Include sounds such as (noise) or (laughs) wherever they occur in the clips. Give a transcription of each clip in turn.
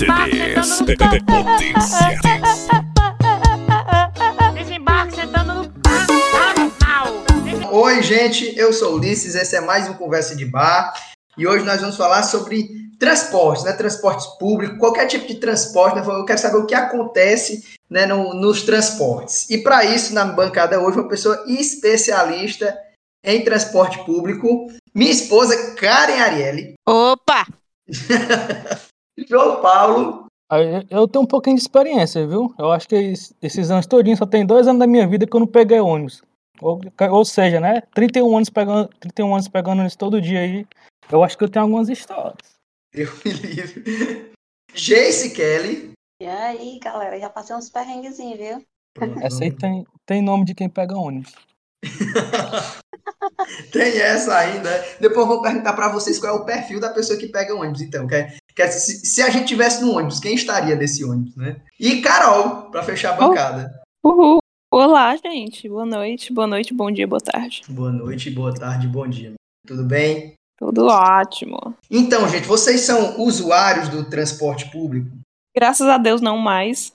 CDs. Potência. Desembarque sentando no. Tá, tá, não. Oi, gente, eu sou o Ulisses, esse é mais um Conversa de Bar e hoje nós vamos falar sobre transportes, né? Transportes públicos, qualquer tipo de transporte, né? Eu quero saber o que acontece né, no- nos transportes. E para isso, na bancada hoje, uma pessoa especialista em transporte público, minha esposa Karen Ariely, Opa! (laughs) João Paulo, Aí, Eu tenho um pouquinho de experiência, viu? Eu acho que es- esses anos todinhos só tem dois anos da minha vida que eu não peguei ônibus. Ou, ou seja, né? 31 anos pegando, 31 anos pegando ônibus todo dia aí. Eu acho que eu tenho algumas histórias. Deus me livre, Jace Kelly, E aí, galera, já passei uns perrenguezinhos, viu? Essa aí tem, tem nome de quem pega ônibus. (laughs) Tem essa ainda. Depois eu vou perguntar para vocês qual é o perfil da pessoa que pega ônibus, então. Que é se, se a gente tivesse no ônibus, quem estaria nesse ônibus, né? E Carol, para fechar a bancada. Uhul! Olá, gente. Boa noite, boa noite, bom dia, boa tarde. Boa noite, boa tarde, bom dia. Tudo bem? Tudo ótimo. Então, gente, vocês são usuários do transporte público? Graças a Deus, não mais.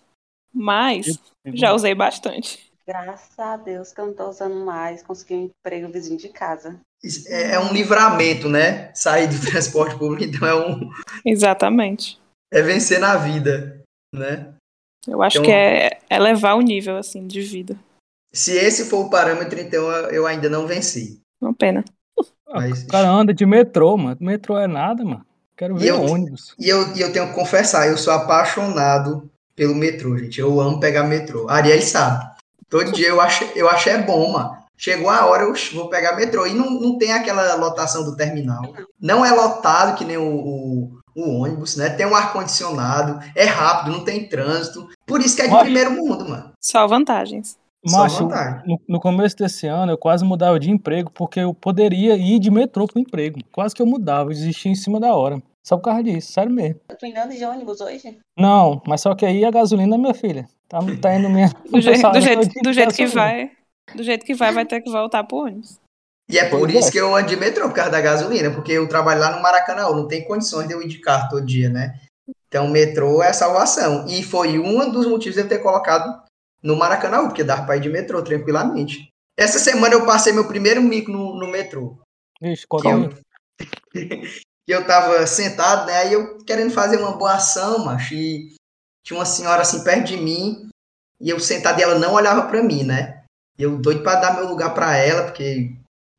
Mas já usei bastante. Graças a Deus que eu não tô usando mais, consegui um emprego vizinho de casa. Isso É, é um livramento, né? Sair do (laughs) transporte público, então é um Exatamente. é vencer na vida, né? Eu acho Então- que é elevar o nível, assim, de vida. Se esse for o parâmetro, então eu ainda não venci. Uma pena. Mas- O cara anda de metrô, mano. Metrô é nada, mano. Quero ver E eu- ônibus. E eu, e eu tenho que confessar, eu sou apaixonado pelo metrô, gente. Eu amo pegar metrô. A Ariel sabe. Todo dia eu acho, eu acho é bom, mano. Chegou a hora, eu vou pegar metrô. E não, não tem aquela lotação do terminal. Não é lotado que nem o, o, o ônibus, né? Tem um ar-condicionado, é rápido, não tem trânsito. Por isso que é de Mas- primeiro mundo, mano. Só vantagens. Só Macho, vantagem. no, no começo desse ano eu quase mudava de emprego porque eu poderia ir de metrô pro emprego. Quase que eu mudava, eu desistia em cima da hora. Só por causa disso, sério mesmo. Tô indo de ônibus hoje? Não, mas só que aí a gasolina, minha filha, tá, tá indo minha. (laughs) Do, (laughs) jeito- do jeito, todinho do jeito que gasolina. vai. Do jeito que vai, vai ter que voltar pro ônibus. E é por Pois isso é. que eu ando de metrô, por causa da gasolina, porque eu trabalho lá no Maracanã, não tem condições de eu ir de carro todo dia, né? Então, o metrô é a salvação. E foi um dos motivos de eu ter colocado no Maracanã, porque dava pra ir de metrô tranquilamente. Essa semana eu passei meu primeiro mico no, no metrô. Eu, aí. que eu tava sentado, né? Aí eu querendo fazer uma boa ação, macho, e tinha uma senhora assim perto de mim, e eu sentado e ela não olhava pra mim, né? E eu doido pra dar meu lugar pra ela, porque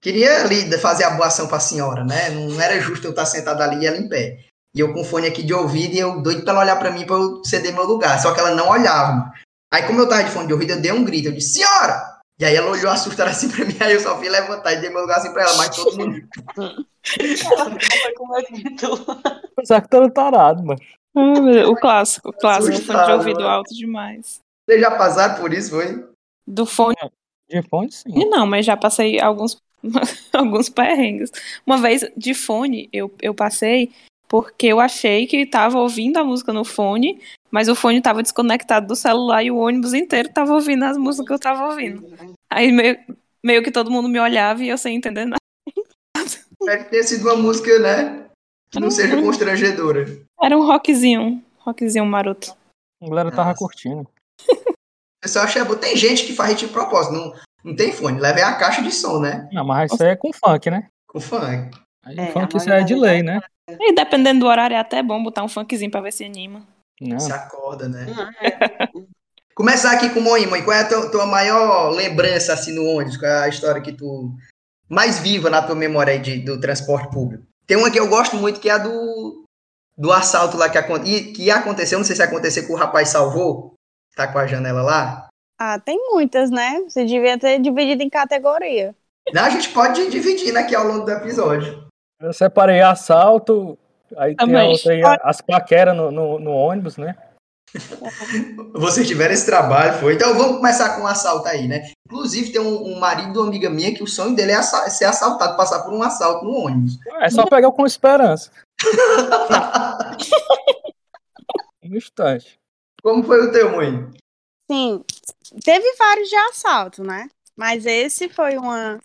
queria ali fazer a boa ação pra senhora, né? Não era justo eu estar sentado ali e ela em pé. E eu com fone aqui de ouvido e eu doido pra ela olhar pra mim pra eu ceder meu lugar. Só que ela não olhava. mano. Aí, como eu tava de fone de ouvido, eu dei um grito. Eu disse, senhora! E aí ela olhou assustada assim pra (laughs) mim, aí eu só fui levantar e dei meu lugar assim pra ela, mas todo mundo. (laughs) Pensar que era tarado, mano. Deus, O clássico, o clássico. Fone de Assustado, ouvido né? alto demais. Vocês já passaram por isso, foi? Do fone De fone, sim. Não, mas já passei alguns, (laughs) alguns perrengues. Uma vez de fone, eu, eu passei porque eu achei que tava ouvindo a música no fone, mas o fone tava desconectado do celular e o ônibus inteiro tava ouvindo as músicas que eu tava ouvindo. Aí meio, meio que todo mundo me olhava e eu sem entender nada. Deve ter sido uma música, né? Que não seja constrangedora. Era um rockzinho, um rockzinho maroto. A galera tava Nossa. curtindo. Eu só achei bom. Tem gente que faz de propósito, não, não tem fone, leva é a caixa de som, né? Não, mas isso aí é com funk, né? Com funk. Aí É, funk a isso aí é de lei, né? E dependendo do horário é até bom botar um funkzinho pra ver se anima. Não. Se acorda, né? É. (laughs) Começar aqui com o Moim, Moim. Qual é a tua, tua maior lembrança assim no ônibus? Qual é a história que tu mais viva na tua memória aí de, do transporte público? Tem uma que eu gosto muito que é a do, do assalto lá que, e- que aconteceu. Não sei se aconteceu que o rapaz salvou. Tá com a janela lá. Ah, tem muitas, né? Você devia ter dividido em categoria. Não, a gente pode dividir aqui ao longo do episódio. Eu separei assalto, aí tem a Também. outra aí, as paqueras no, no, no ônibus, né? (laughs) Vocês tiveram esse trabalho, foi. Então vamos começar com um assalto aí, né? Inclusive, tem um, um marido de uma amiga minha que o sonho dele é assa- ser assaltado, passar por um assalto no ônibus. É só pegar com esperança. No (laughs) instante. Como foi o mãe? Sim, teve vários de assalto, né? Mas esse foi uma,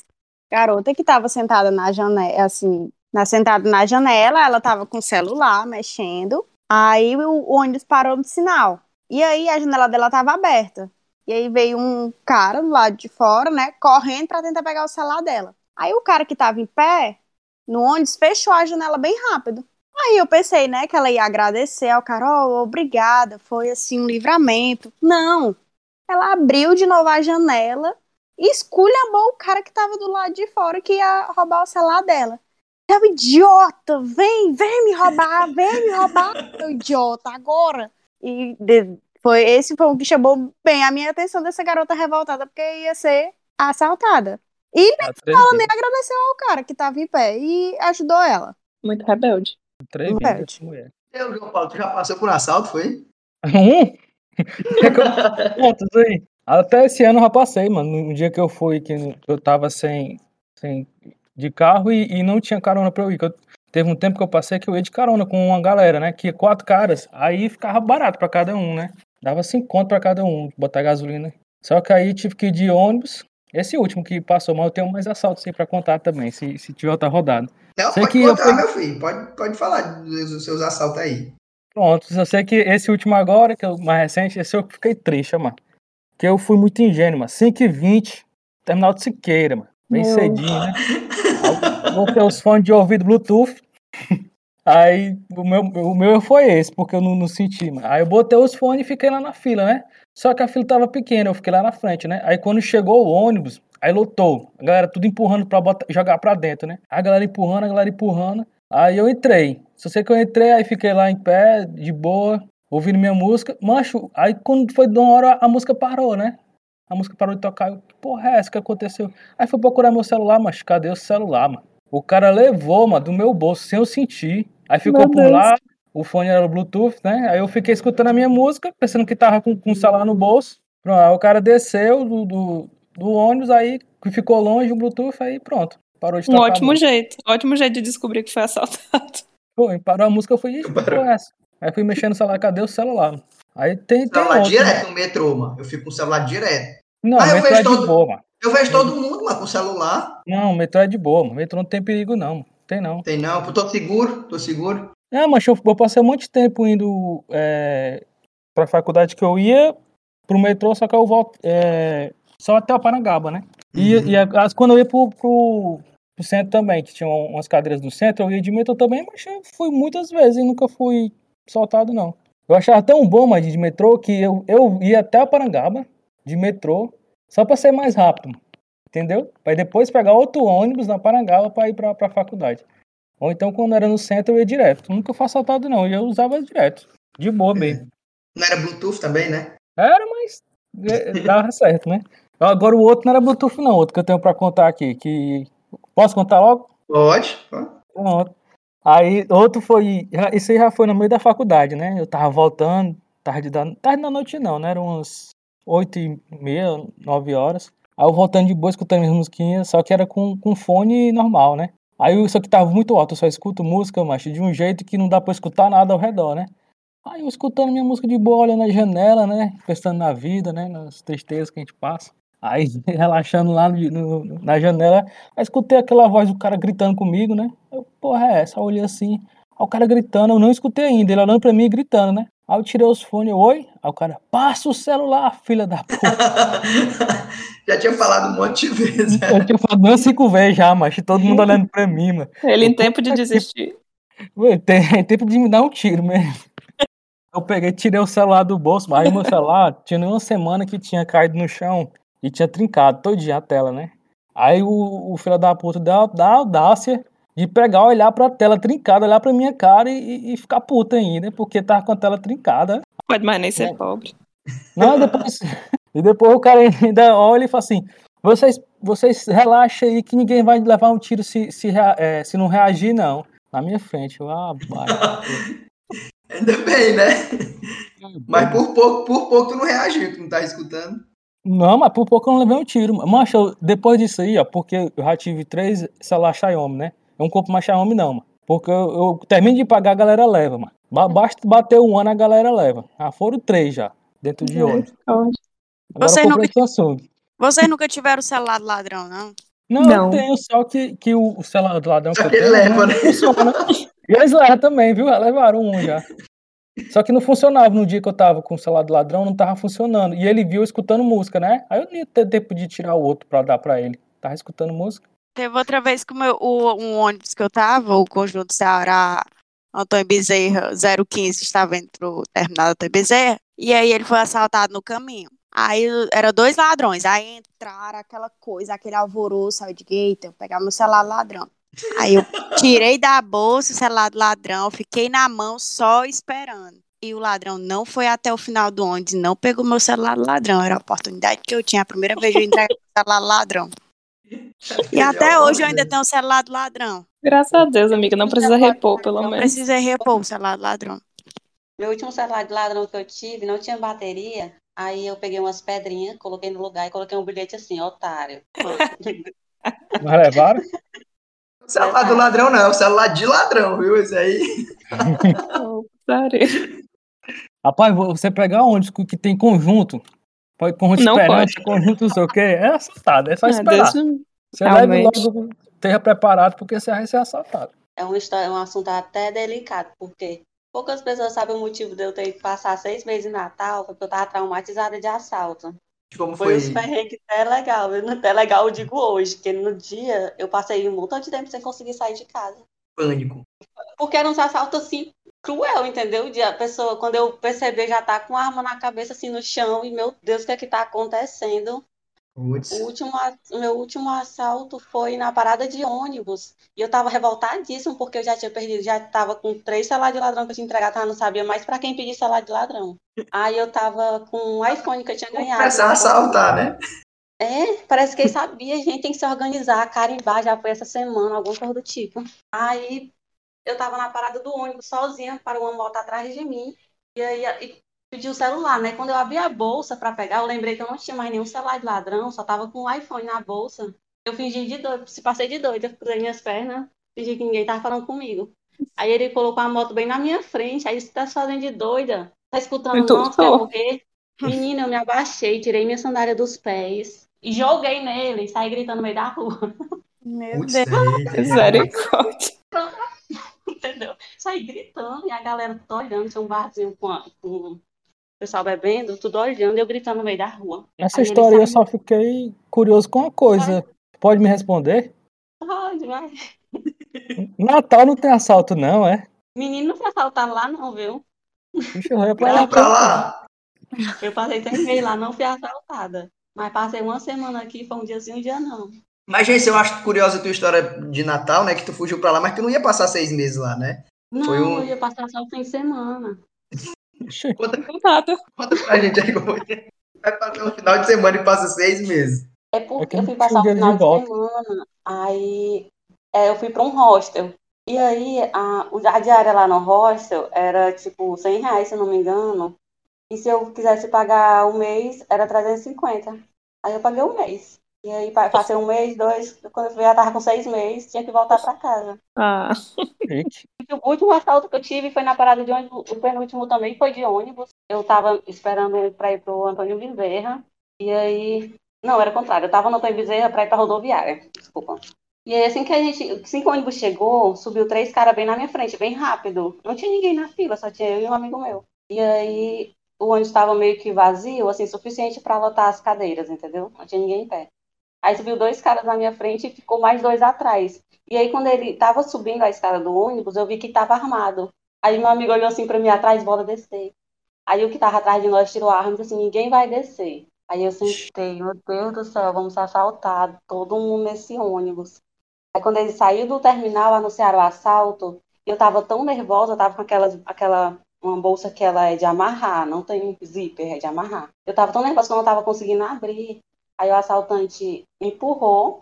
garota que tava sentada na janela, assim, na, sentada na janela, ela tava com o celular mexendo. Aí o, ônibus parou no sinal. E aí a janela dela tava aberta. E aí veio um cara do lado de fora, né, correndo pra tentar pegar o celular dela. Aí o cara que tava em pé no ônibus fechou a janela bem rápido. Aí eu pensei, né, que ela ia agradecer ao cara, oh, obrigada, foi assim um livramento. Não. Ela abriu de novo a janela e esculhambou o cara que tava do lado de fora que ia roubar o celular dela. É idiota, vem, vem me roubar, vem me roubar, seu idiota, agora. E de- foi esse foi o que chamou bem a minha atenção dessa garota revoltada, porque ia ser assaltada. E ela nem agradeceu ao cara que tava em pé e ajudou ela. Muito rebelde. Três vezes mulher. Eu, João Paulo, tu já passou por assalto, foi? (laughs) Um? Que eu- Quantos aí? Até esse ano eu já passei, mano. No dia que eu fui, que eu tava sem, sem de carro e, e não tinha carona pra eu ir. que eu- teve um tempo que eu passei que eu ia de carona com uma galera, né? Que ia quatro caras. Aí ficava barato pra cada um, né? Dava cinco conto pra cada um, botar gasolina. Só que aí tive que ir de ônibus. Esse último que passou, mas eu tenho mais assaltos aí pra contar também, se, se tiver outra rodada. Não, Sei pode que eu contar, fui- meu filho. Pode, pode falar dos, dos seus assaltos aí. Pronto, eu sei que esse último agora, que é o mais recente, esse eu fiquei triste, mano. Que eu fui muito ingênuo, mano. 5h20, terminal de Siqueira, mano. Bem Meu. cedinho, né? Botei os fones de ouvido Bluetooth. Aí o meu, o meu foi esse, porque eu não, não senti, mano. Aí eu botei os fones e fiquei lá na fila, né? Só que a fila tava pequena, eu fiquei lá na frente, né? Aí quando chegou o ônibus, aí lotou. A galera tudo empurrando pra botar, jogar pra dentro, né? A galera empurrando, a galera empurrando. Aí eu entrei. Só sei que eu entrei, aí fiquei lá em pé, de boa, ouvindo minha música. Mancho, aí quando foi de uma hora, a música parou, né? A música parou de tocar. Eu, que porra é essa que aconteceu? Aí fui procurar meu celular, mas cadê o celular, mano? O cara levou, mano, do meu bolso, sem eu sentir. Aí ficou Meu por Deus. lá, o fone era Bluetooth, né? Aí eu fiquei escutando a minha música, pensando que tava com, com o celular no bolso. Pronto, aí o cara desceu do, do, do ônibus, aí que ficou longe o Bluetooth, aí pronto. Parou de Um tocar. a ótimo jeito. Ótimo jeito de descobrir que foi (laughs) assaltado. Pô, e parou a música, eu fui, "Ixi, que porra é essa? Aí fui mexendo no celular, cadê o celular? Aí tem, tem Celular outro. direto no metrô, mano. Eu fico com o celular direto. Não, Ah, eu metrô vejo é de todo- boa, mano. Eu vejo todo mundo, mano, com celular. Não, metrô é de boa, mano. Metrô não tem perigo, não. mano. Tem não. Tem não, eu tô seguro, tô seguro. É, mas eu, eu passei um monte de tempo indo é, pra faculdade que eu ia pro metrô, só que eu volto é, só até o Parangaba, né? E, Uhum. e as- quando eu ia pro, pro, pro centro também, que tinha umas cadeiras no centro, eu ia de metrô também, mas eu fui muitas vezes e nunca fui soltado, não. Eu achava tão bom, mas de metrô, que eu, eu ia até o Parangaba, de metrô, só pra ser mais rápido, entendeu? Pra depois pegar outro ônibus na Parangaba pra ir pra, pra faculdade. Ou então, quando era no centro, eu ia direto. Nunca fui assaltado, não. Eu usava direto. De boa mesmo. Não era Bluetooth também, né? Era, mas é, dava (laughs) certo, né? Agora o outro não era Bluetooth, não. Outro que eu tenho pra contar aqui. Que... Posso contar logo? Pode. Pronto. Aí, outro foi. Isso aí já foi no meio da faculdade, né? Eu tava voltando, tarde da, tarde da noite não, né? Eram umas oito e meia, nove horas. Aí eu voltando de boa, escutando minhas musiquinhas, só que era com, com fone normal, né? Aí eu- só que tava muito alto, eu só escuto música, macho, de um jeito que não dá pra escutar nada ao redor, né? Aí eu escutando minha música de boa, olhando a janela, né? Pensando na vida, né? Nas tristezas que a gente passa. Aí, (laughs) relaxando lá no- no- na janela, aí escutei aquela voz do cara gritando comigo, né? Eu, porra, é essa? Eu olhei assim, aí o cara gritando, eu não escutei ainda, ele olhando pra mim e gritando, né? Aí eu tirei os fones, oi? Aí o cara, passa o celular, filha da puta. (laughs) Já tinha falado um monte de vezes. Eu tinha falado umas cinco vezes já, mas todo mundo olhando pra mim, mano. Ele em tempo de desistir. Ué, Tem, tem tempo de me dar um tiro mesmo. Eu peguei, tirei o celular do bolso, mas meu celular tinha nem uma semana que tinha caído no chão e tinha trincado todinha a tela, né? Aí o, o filho da puta dá, dá a audácia de pegar, olhar pra tela trincada, olhar pra minha cara e, e ficar puta ainda, porque tava com a tela trincada. Pode mais nem É. ser pobre. Não, depois, (laughs) e depois o cara ainda olha e fala assim: vocês, vocês relaxem aí que ninguém vai levar um tiro se, se, rea- é, se não reagir, não. Na minha frente. Eu, ah, vai. (laughs) Ainda bem, né? Mas por pouco, por pouco tu não reagiu, tu não tá escutando. Não, mas por pouco eu não levei um tiro. Mancha, depois disso aí, ó, porque eu já tive três celular Xiaomi, né? Eu não compro mais Xiaomi, não, mano. Porque eu, eu termino de pagar, a galera leva, mano. Ba- Basta bater um ano, a galera leva. Já foram três já, dentro de ônibus. Agora Você eu comprei nunca- um Samsung. Vocês nunca tiveram celular do ladrão, não? Não, Não. eu tenho, só que, que o, o celular do ladrão Só que tenho leva, não né? funciona. E eles levam também, viu? Levaram um já. Só que não funcionava no dia que eu tava com o celular do ladrão, não tava funcionando. E ele viu escutando música, né? Aí eu nem ia ter tempo de tirar o outro pra dar pra ele. Tava escutando música. Teve outra vez que o meu, o, um ônibus que eu tava, o conjunto Ceará Antônio Bezerra 015 estava indo pro terminal Antônio Bezerra, e aí ele foi assaltado no caminho. Aí eram dois ladrões, aí entraram aquela coisa, aquele alvoroço, aí digo, eita, eu pegar meu celular ladrão. Aí eu tirei da bolsa o celular do ladrão, fiquei na mão só esperando. E o ladrão não foi até o final do ônibus, não pegou meu celular do ladrão. Era a oportunidade que eu tinha, a primeira vez de eu entregar o celular do ladrão. E até hoje eu ainda tenho o celular do ladrão. Graças a Deus, amiga. Não precisa repor, pelo Não menos. precisa repor o celular do ladrão. Meu último celular de ladrão que eu tive não tinha bateria. Aí eu peguei umas pedrinhas, coloquei no lugar e coloquei um bilhete assim, otário. (laughs) Mas levaram? O celular do ladrão não, é o celular de ladrão, viu? Esse aí. Putaria. Rapaz, você pegar ônibus que que tem conjunto, pode conjunto Não esperança, conjunto não sei o quê, é assaltado, é só esperar. Deus, Você leve realmente. logo, esteja preparado, porque você vai ser assaltado. É uma história, um assunto até delicado, porque poucas pessoas sabem o motivo de eu ter que passar seis meses em Natal, foi porque eu tava traumatizada de assalto. Como Foi foi? os perrengues até legal, viu? Até legal eu digo hoje, porque no dia eu passei um montão de tempo sem conseguir sair de casa. Pânico. Porque era uns assaltos assim, cruel, entendeu? De a pessoa, quando eu perceber, já tá com a arma na cabeça, assim, no chão, e meu Deus, o que é que tá acontecendo? O último, o meu último assalto foi na parada de ônibus. E eu tava revoltadíssimo, porque eu já tinha perdido, já tava com três celulares de ladrão que eu tinha entregado, não sabia mais pra quem pedir celular de ladrão. Aí eu tava com um iPhone que eu tinha ganhado. Começar a assaltar, né? É, parece que ele sabia, a gente tem que se organizar, carimbar, já foi essa semana, alguma coisa do tipo. Aí eu tava na parada do ônibus sozinha, para uma moto atrás de mim, e aí e pedi o celular, né? Quando eu abri a bolsa para pegar, eu lembrei que eu não tinha mais nenhum celular de ladrão, só tava com o iPhone na bolsa. Eu fingi de doido, se passei de doida, cruzei minhas pernas, fingi que ninguém tava falando comigo. Aí ele colocou a moto bem na minha frente, aí você tá se fazendo de doida, tá escutando, Muito não, quer só. morrer? Menina, eu me abaixei, tirei minha sandália dos pés e joguei nele e saí gritando no meio da rua, Meu Putz, Deus. (laughs) Misericórdia. (laughs) entendeu? Saí gritando e a galera tudo olhando, tinha um barzinho com, a- com pessoal bebendo, tudo olhando e eu gritando no meio da rua. Nessa Aí história eu só fiquei curioso com uma coisa. Pode me responder? Pode, vai. Natal não tem assalto, não, é? Menino não foi assaltado lá não, viu? Deixa eu ir pra lá. pra lá. Eu passei seis meses lá, não fui assaltada. Mas passei uma semana aqui, foi um dia sim, um dia não. Mas, gente, eu acho curiosa a tua história de Natal, né? Que tu fugiu pra lá, mas tu não ia passar seis meses lá, né? Não, Foi um- eu ia passar só o fim de semana. Conta, Nada. conta pra gente aí como foi. Vai passar um final de semana e passa seis meses. É É porque que eu fui passar o dinheiro final de de semana, aí é, eu fui para um hostel. E aí a, o- a diária lá no hostel era tipo 100 reais, se eu não me engano. E se eu quisesse pagar um mês, era 350. Aí eu paguei um mês. E aí pa- passei um mês, dois, quando eu já tava com seis meses, tinha que voltar para casa. Ah, chique. E O último assalto que eu tive foi na parada de ônibus, o penúltimo também foi de ônibus. Eu tava esperando para ir pro Antônio Bezerra. E aí. Não, era o contrário. Eu tava no Antônio Bezerra para ir pra rodoviária. Desculpa. E aí, assim que a gente. Assim que o ônibus chegou, subiu três caras bem na minha frente, bem rápido. Não tinha ninguém na fila, só tinha eu e um amigo meu. E aí, o ônibus estava meio que vazio, assim, suficiente para lotar as cadeiras, entendeu? Não tinha ninguém em pé. Aí subiu dois caras na minha frente e ficou mais dois atrás. E aí, quando ele tava subindo a escada do ônibus, eu vi que tava armado. Aí meu amigo olhou assim pra mim atrás, bora descer. Aí o que tava atrás de nós tirou a arma e disse assim, ninguém vai descer. Aí eu sentei, meu Deus do céu, vamos ser assaltados, todo mundo nesse ônibus. Aí quando ele saiu do terminal, anunciaram o assalto, eu tava tão nervosa, eu tava com aquelas, aquela, uma bolsa que ela é de amarrar, não tem zíper, é de amarrar. Eu tava tão nervosa que eu não tava conseguindo abrir. Aí o assaltante empurrou,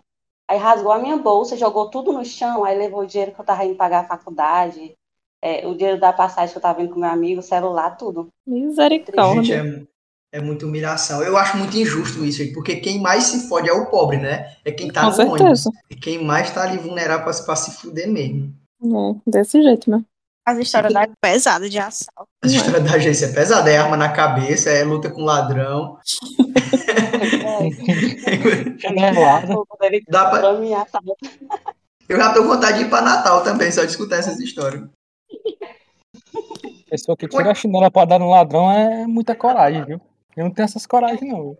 aí rasgou a minha bolsa, jogou tudo no chão, aí levou o dinheiro que eu tava indo pagar a faculdade, é, o dinheiro da passagem que eu tava indo com meu amigo, o celular, tudo. Gente, misericórdia. é, é muita humilhação. Eu acho muito injusto isso, gente, porque quem mais se fode é o pobre, né? É quem tá Com no ônibus. certeza. E quem mais tá ali vulnerável pra, pra se fuder mesmo. É, desse jeito, né? As histórias da pesada de assalto. A história da agência é pesada, é arma na cabeça, é luta com ladrão. (laughs) Dá pra-? Eu já tô com vontade de ir pra Natal também, só de escutar essas histórias. Pessoa que tira a chinela pra dar no ladrão é muita coragem, viu? Eu não tenho essas coragens, não.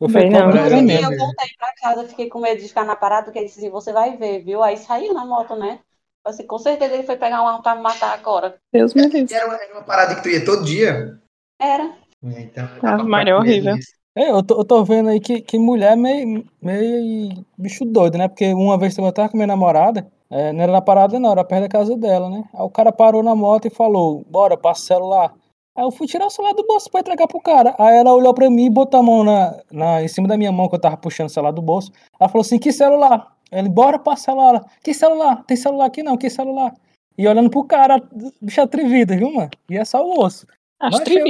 Eu Bem, fico não. dia mesmo. eu voltei pra casa, fiquei com medo de ficar na parada, porque ele disse assim, você vai ver, viu? Aí saiu na moto, né? Assim, com certeza ele foi pegar uma arma pra me matar agora. Deus me livre. Era uma, parada que tu ia todo dia. Era. Então, Ah, é horrível. É, eu tô, eu tô vendo aí que, que mulher é meio, meio bicho doido, né? Porque uma vez eu tava com minha namorada, é, não era na parada não, era perto da casa dela, né? Aí o cara parou na moto e falou, bora, passa o celular. Aí eu fui tirar o celular do bolso pra entregar pro cara. Aí ela olhou pra mim e botou a mão na, na, em cima da minha mão, que eu tava puxando o celular do bolso. Ela falou assim, que celular? Ele, bora, passa o celular. Que celular? Tem celular aqui não, que celular? E olhando pro cara, bicho atrevida, viu, mano? E é só o osso. Acho Mas é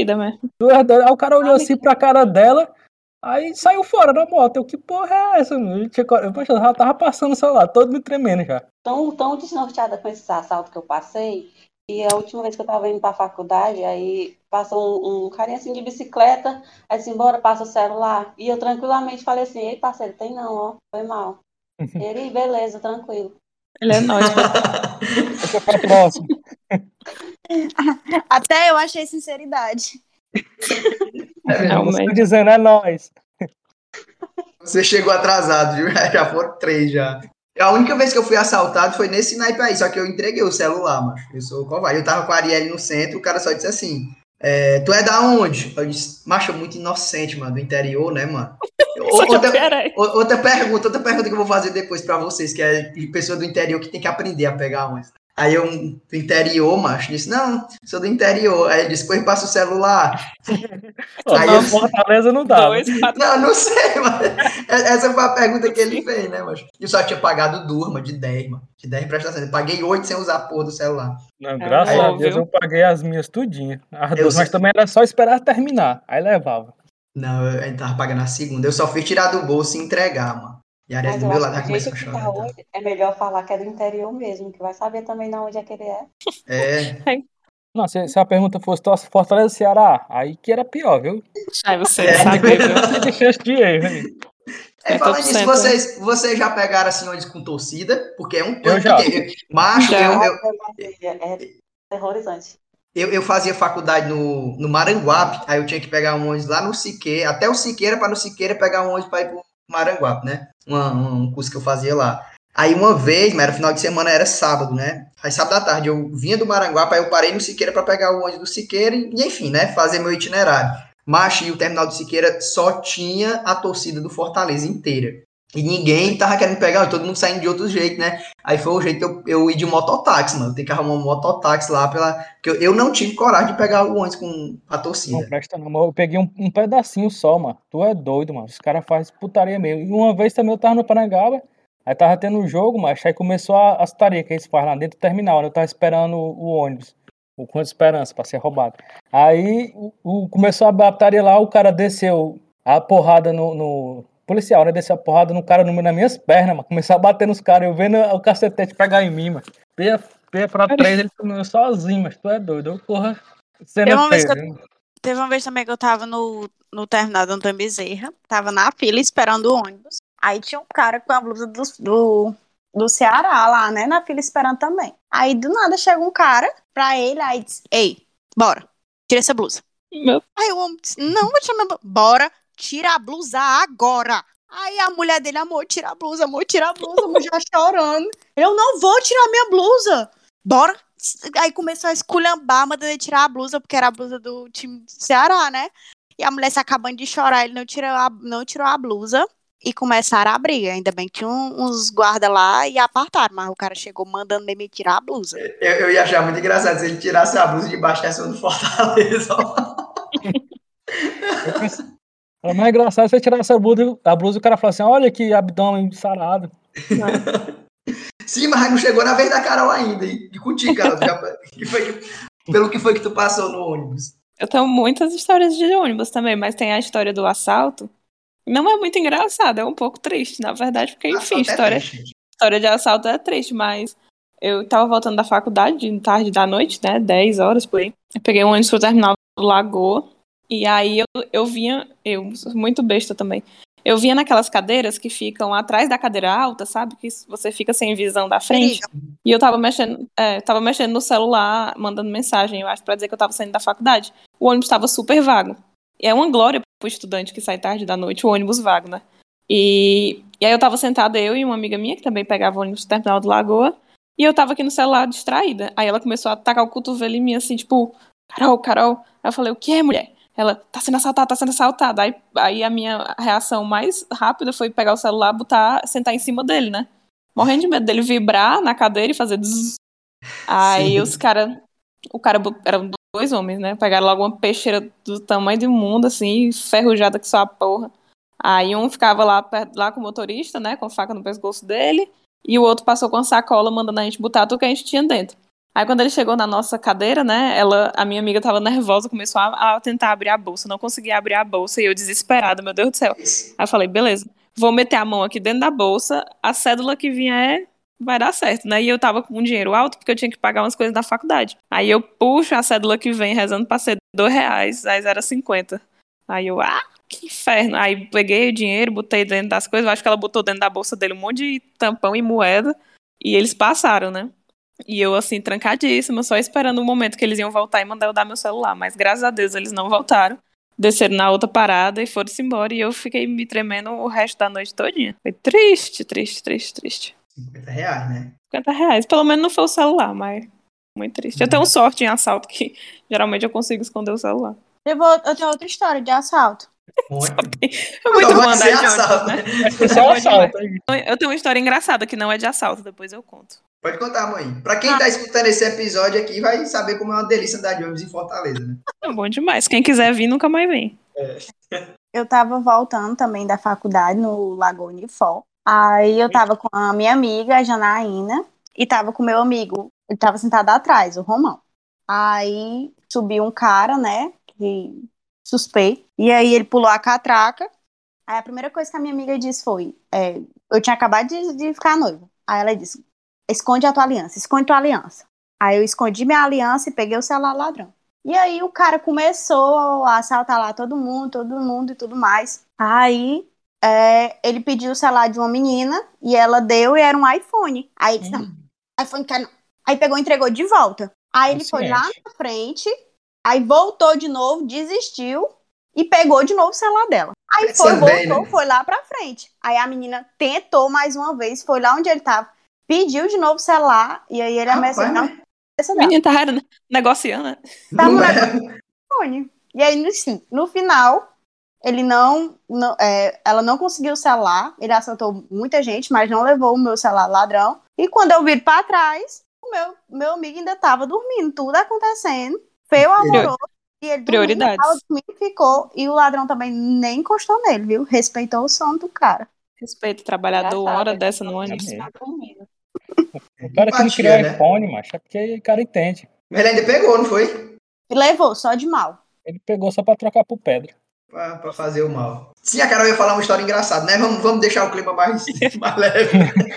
doido. Aí o cara olhou assim pra cara dela, aí saiu fora da moto. Eu, que porra é essa? Eu, tinha eu, já tava passando o celular, todo me tremendo já. Tão, tão desnorteada com esses assaltos que eu passei. E a última vez que eu tava indo pra faculdade, aí passou um, um carinha assim de bicicleta, aí disse, bora, passa o celular. E eu tranquilamente falei assim, ei parceiro, tem não, ó, foi mal. (laughs) Ele, beleza, tranquilo. Ele é nóis. (laughs) Deixa pra próximo. (laughs) Até eu achei sinceridade. Você Realmente. dizendo, é nóis. Você chegou atrasado, viu? (laughs) Já foram três já. A única vez que eu fui assaltado foi nesse naipe aí, só que eu entreguei o celular, macho. Eu sou covarde. Eu tava com a Arielle no centro, o cara só disse assim: é, Tu é da onde? Eu disse, macho, é muito inocente, mano, do interior, né, mano? (laughs) Outra, outra pergunta, outra pergunta que eu vou fazer depois pra vocês, que é de pessoa do interior que tem que aprender a pegar umas. Aí eu, do interior, macho, disse, não, sou do interior. Aí ele disse, depois passa o celular. (laughs) Pô, Aí eu- Fortaleza não dá. né? Não, não sei, mas essa foi a pergunta que ele fez, né, macho? Eu só tinha pagado duas, mano, de 10, mano. De 10 prestações. Eu paguei 8 sem usar a porra do celular. Não, graças a óbvio. Deus eu paguei as minhas tudinho. As Eu duas, mas também era só esperar terminar. Aí levava. Não, eu tava pagando a segunda. Eu só fiz tirar do bolso e entregar, mano. E a Mas do eu meu acho lado já que do a que chorar. tá então. hoje, é melhor falar que é do interior mesmo, que vai saber também de onde é que ele é. É, (laughs) Não, se, se a pergunta fosse Fortaleza Ceará, aí que era pior, viu? Aí você É. sabe, viu? Chance de erro, hein? É, falando nisso, 30%, vocês, vocês já pegaram assim onde com torcida? Porque é um Eu já. porque Macho, eu, eu, É terrorizante. eu, eu fazia faculdade no, no Maranguape, aí eu tinha que pegar um ônibus lá no Siqueira, até o Siqueira, para no Siqueira pegar um ônibus para ir pro Maranguape, né? Um curso que eu fazia lá. Aí uma vez, mas era final de semana, era sábado, né? Aí sábado à tarde eu vinha do Maranguape, aí eu parei no Siqueira para pegar o ônibus do Siqueira e, enfim, né? Fazer meu itinerário. Macho, e o terminal do Siqueira só tinha a torcida do Fortaleza inteira. E ninguém tava querendo pegar, todo mundo saindo de outro jeito, né? Aí foi o jeito que eu, eu ir de mototáxi, mano. Tem que arrumar um mototáxi lá pela. Porque eu, eu não tive coragem de pegar o ônibus com a Não torcida. presta não, eu peguei um, um pedacinho só, mano. Tu é doido, mano. Os caras fazem putaria mesmo. E uma vez também eu tava no Parangaba, aí tava tendo um jogo, mas aí começou a, as putaria que eles fazem lá dentro do terminal, né? Eu tava esperando o, o ônibus, o com esperança pra ser roubado. Aí o, o- começou a batalha lá, o cara desceu a porrada no, no- policial, né? Desceu a porrada no cara no, nas minhas pernas, mano. Começou a bater nos caras, eu vendo o cacetete pegar em mim, mano. Peia, peia pra três, ele comeu sozinho, mas tu é doido. Eu, porra, Teve cena uma vez eu-? Teve uma vez também que eu tava no, no terminal do Antônio Bezerra, tava na fila esperando o ônibus. Aí tinha um cara com a blusa do, do, do Ceará lá, né, na fila esperando também. Aí do nada chega um cara pra ele, aí diz, ei, bora, tira essa blusa. Meu Aí o homem disse, não, vou tirar minha blusa. Bora, tira a blusa agora. Aí a mulher dele, amor, tira a blusa, amor, tira a blusa, amor, já chorando. Eu não vou tirar minha blusa. Bora. Aí começou a esculhambar, mandando ele tirar a blusa, porque era a blusa do time do Ceará, né? E a mulher se acabando de chorar, ele não tirou a, não tirou a blusa e começaram a briga. Ainda bem que tinha um- uns guarda lá e apartaram, mas o cara chegou mandando ele tirar a blusa. Eu, eu ia achar muito engraçado se ele tirasse a blusa de baixo dessa do Fortaleza. (laughs) Eu pensei- Era mais engraçado você tirar essa blusa, a blusa e o cara falar assim: olha que abdômen sarado. (laughs) Sim, mas não chegou na vez da Carol ainda. E, e contigo, Carol. já- (laughs) que foi pelo que foi que tu passou no ônibus? Eu tenho muitas histórias de ônibus também, mas tem a história do assalto. Não é muito engraçada, é um pouco triste, na verdade, porque, enfim, é história, triste. história de assalto é triste, mas eu tava voltando da faculdade, de tarde da noite, né? 10 horas por aí. Eu peguei um ônibus pro terminal do Lagoa. E aí eu, eu vinha, eu, muito besta também. Eu vinha naquelas cadeiras que ficam atrás da cadeira alta, sabe? Que você fica sem visão da frente. E eu tava mexendo, é, tava mexendo no celular, mandando mensagem, eu acho, pra dizer que eu tava saindo da faculdade. O ônibus tava super vago. E é uma glória pro estudante que sai tarde da noite, o ônibus vago, né? E, e aí eu tava sentada, eu e uma amiga minha, que também pegava o ônibus do terminal do Lagoa, e eu tava aqui no celular distraída. Aí ela começou a atacar o cotovelo em mim, assim, tipo, Carol, Carol. Aí eu falei, o que é, mulher? Ela, tá sendo assaltada, tá sendo assaltada. Aí, aí a minha reação mais rápida foi pegar o celular, botar, sentar em cima dele, né? Morrendo de medo dele vibrar na cadeira e fazer. Aí Sim. os caras, o cara, eram dois homens, né? Pegaram logo uma peixeira do tamanho do mundo, assim, ferrujada que só a porra. Aí um ficava lá, lá com o motorista, né? Com a faca no pescoço dele. E o outro passou com a sacola, mandando a gente botar tudo que a gente tinha dentro. Aí quando ele chegou na nossa cadeira, né, ela, a minha amiga tava nervosa, começou a, a tentar abrir a bolsa, não conseguia abrir a bolsa e eu desesperada, meu Deus do céu. Aí eu falei, beleza, vou meter a mão aqui dentro da bolsa, a cédula que vinha é vai dar certo, né? E eu tava com um dinheiro alto porque eu tinha que pagar umas coisas da faculdade. Aí eu puxo a cédula que vem rezando pra ser dois reais, aí era 50. Aí eu, ah, que inferno. Aí peguei o dinheiro, botei dentro das coisas, eu acho que ela botou dentro da bolsa dele um monte de tampão e moeda, e eles passaram, né? E eu, assim, trancadíssima, só esperando o momento que eles iam voltar e mandar eu dar meu celular. Mas graças a Deus eles não voltaram. Desceram na outra parada e foram-se embora. E eu fiquei me tremendo o resto da noite todinha. Foi triste, triste, triste, triste. 50 reais, né? 50 reais. Pelo menos não foi o celular, mas muito triste. Eu tenho sorte em assalto, que (laughs) geralmente eu consigo esconder o celular. Eu, vou, eu tenho outra história de assalto. Muito. (laughs) É muito bom andar de assalto, né? né? Bom assalto aí. Eu tenho uma história engraçada que não é de assalto, depois eu conto. Pode contar, mãe. Pra quem tá escutando esse episódio aqui, vai saber como é uma delícia andar de ônibus em Fortaleza, né? É bom demais. Quem quiser vir, nunca mais vem. (laughs) Eu tava voltando também da faculdade no Lagoa Unifol. Aí eu tava com a minha amiga, a Janaína, e tava com meu amigo, ele tava sentado atrás, o Romão. Aí subiu um cara, né, que suspeito, e aí ele pulou a catraca. Aí a primeira coisa que a minha amiga disse foi, é, eu tinha acabado de, de ficar noiva. Aí ela disse, esconde a tua aliança, esconde tua aliança. Aí eu escondi minha aliança e peguei o celular ladrão. E aí o cara começou a assaltar lá todo mundo, todo mundo e tudo mais. Aí é, ele pediu o celular de uma menina e ela deu e era um iPhone. Aí ele disse, não, iPhone quer não. Aí pegou e entregou de volta. Aí ele foi lá na frente, aí voltou de novo, desistiu e pegou de novo o celular dela. Aí foi, Pensando voltou, né? foi lá pra frente. Aí a menina tentou mais uma vez, foi lá onde ele tava, pediu de novo o celular e aí ele ameaçou na mas cabeça O dela. menino tá negociando, né? Não na é. telefone. E aí, assim, no final, ele não, não- é, ela não conseguiu o celular. Ele assaltou muita gente, mas não levou o meu celular ladrão. E quando eu viro pra trás, o meu, meu amigo ainda tava dormindo, tudo acontecendo. Feio amoroso. E ele dormindo, Prioridades. tava dormindo, ficou. E o ladrão também nem encostou nele, viu? Respeitou o sono do cara. Respeito o trabalhador, uma hora dessa no ônibus. Amém. Tá. O cara que não Empatia, criou né? iPhone, macho, é porque o cara entende. Mas ele ainda pegou, não foi? Levou, só de mal. Ele pegou só pra trocar por pedra. Pra, pra fazer o mal. Sim, a Carol ia falar uma história engraçada, né? Vamos, vamos deixar o clima mais, (laughs) mais leve.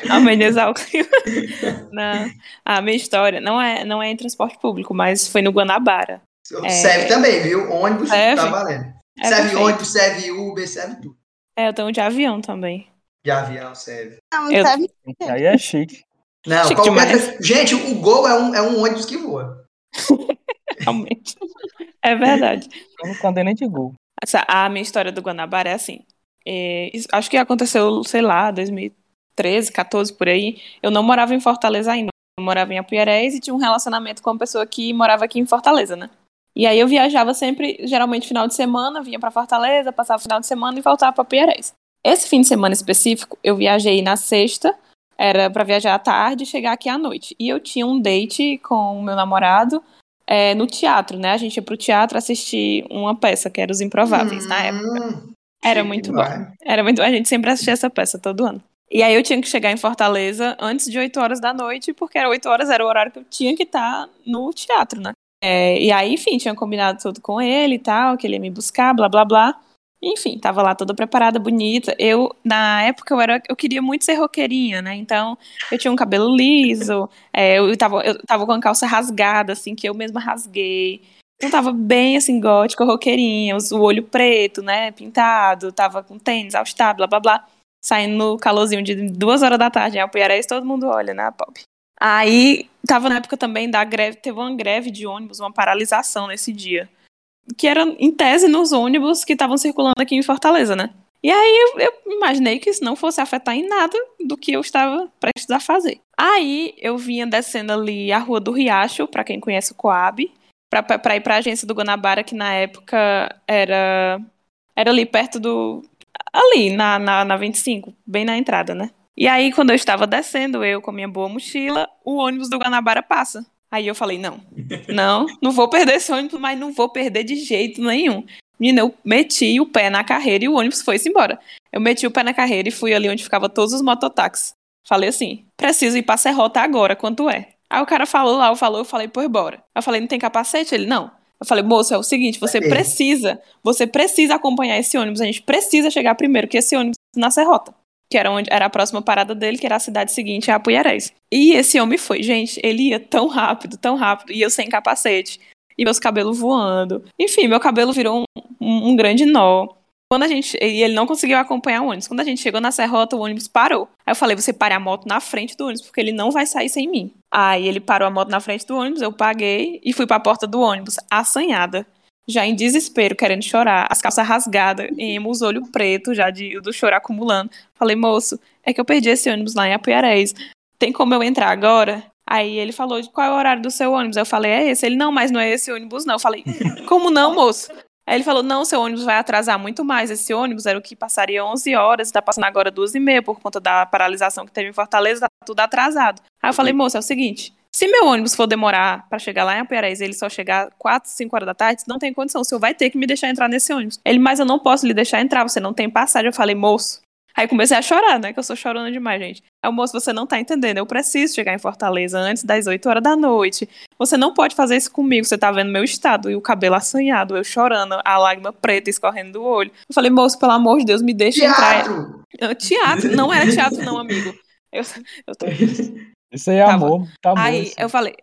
Amenizar o clima. (laughs) Não. A minha história não é, não é em transporte público, mas foi no Guanabara. Serve também, viu? Ônibus Serve. tá valendo. É serve perfeito. ônibus, serve Uber, serve tudo. É, eu tenho de avião também. De avião serve. Não, Eu- serve Aí é chique. Não, Chique. Gente, o Gol é um, é um ônibus que voa. (laughs) Realmente. É verdade. Eu não nem de gol. Essa- a minha história do Guanabara é assim. é, acho que aconteceu, sei lá, 2013, 14 por aí. Eu não morava em Fortaleza ainda. Eu morava em Apuiarés e tinha um relacionamento com uma pessoa que morava aqui em Fortaleza, né? E aí eu viajava sempre, geralmente final de semana, vinha pra Fortaleza, passava o final de semana e voltava pra Apuiarés. Esse fim de semana específico, eu viajei na sexta, era pra viajar à tarde e chegar aqui à noite. E eu tinha um date com o meu namorado é, no teatro, né? A gente ia pro teatro assistir uma peça, que era Os Improváveis, na época. Hum, Era muito bom. Era muito A gente sempre assistia essa peça todo ano. E aí eu tinha que chegar em Fortaleza antes de 8 horas da noite, porque era 8 horas, era o horário que eu tinha que estar no teatro, né? É, e aí, enfim, tinha combinado tudo com ele e tal, que ele ia me buscar, blá blá blá. Enfim, tava lá toda preparada, bonita. Eu, na época, eu, era, eu queria muito ser roqueirinha, né? Então, eu tinha um cabelo liso, (laughs) é, eu, tava, eu tava com a calça rasgada, assim, que eu mesma rasguei. Então, tava bem, assim, gótica, roqueirinha, o olho preto, né? Pintado, tava com tênis, all-star, blá, blá, blá. Saindo no calorzinho de duas horas da tarde em Apuiarés, todo mundo olha, né, Pop? Aí, tava na época também da greve, teve uma greve de ônibus, uma paralisação nesse dia que era em tese nos ônibus que estavam circulando aqui em Fortaleza, né? E aí eu, eu imaginei que isso não fosse afetar em nada do que eu estava prestes a fazer. Aí eu vinha descendo ali a Rua do Riacho, para quem conhece o Coab, para ir para a agência do Guanabara, que na época era era ali perto do ali na, na, na 25, bem na entrada, né? E aí quando eu estava descendo, eu com minha boa mochila, o ônibus do Guanabara passa. Aí eu falei, não, não, não vou perder esse ônibus, mas não vou perder de jeito nenhum. Menina, eu meti o pé na carreira e o ônibus foi-se embora. Eu meti o pé na carreira e fui ali onde ficava todos os mototáxis. Falei assim, preciso ir pra Serrota agora, quanto é? Aí o cara falou lá, eu falou, eu falei, pois bora. Eu falei, não tem capacete? Ele, não. Eu falei, moço, é o seguinte, você precisa, você precisa acompanhar esse ônibus, a gente precisa chegar primeiro que esse ônibus na Serrota. Que era onde era a próxima parada dele, que era a cidade seguinte, a Apuiarés. E esse homem foi, gente, ele ia tão rápido, tão rápido, e eu sem capacete, e meus cabelos voando. Enfim, meu cabelo virou um, um- um grande nó. Quando a gente. E ele não conseguiu acompanhar o ônibus. Quando a gente chegou na serrota, o ônibus parou. Aí eu falei: você pare a moto na frente do ônibus, porque ele não vai sair sem mim. Aí ele parou a moto na frente do ônibus, eu paguei e fui pra porta do ônibus, assanhada. Já em desespero, querendo chorar, as calças rasgadas, emo, os olhos pretos, já de, do choro acumulando. Falei, moço, é que eu perdi esse ônibus lá em Apuiarés. Tem como eu entrar agora? Aí ele falou, qual é o horário do seu ônibus? Eu falei, é esse. Ele, não, mas não é esse ônibus, não. Eu falei, (laughs) como não, moço? Aí ele falou, não, seu ônibus vai atrasar muito mais. Esse ônibus era o que passaria 11 horas, tá passando agora 12 e meia por conta da paralisação que teve em Fortaleza, tá tudo atrasado. Aí eu falei, moço, é o seguinte, se meu ônibus for demorar pra chegar lá em Apuiarés e ele só chegar 4, 5 horas da tarde, não tem condição, o senhor vai ter que me deixar entrar nesse ônibus. Ele, mas eu não posso lhe deixar entrar, você não tem passagem. Eu falei, moço. Aí comecei a chorar, né? Que eu sou chorando demais, gente. Aí o moço, você não tá entendendo. Eu preciso chegar em Fortaleza antes das 8 horas da noite. Você não pode fazer isso comigo. Você tá vendo meu estado e o cabelo assanhado, eu chorando, a lágrima preta escorrendo do olho. Eu falei, moço, pelo amor de Deus, me deixa entrar. Teatro! Eu- Teatro, não era teatro, não, amigo. Eu, eu tô- (laughs) Isso aí é Tava. amor. Tá bom. Aí isso. eu falei,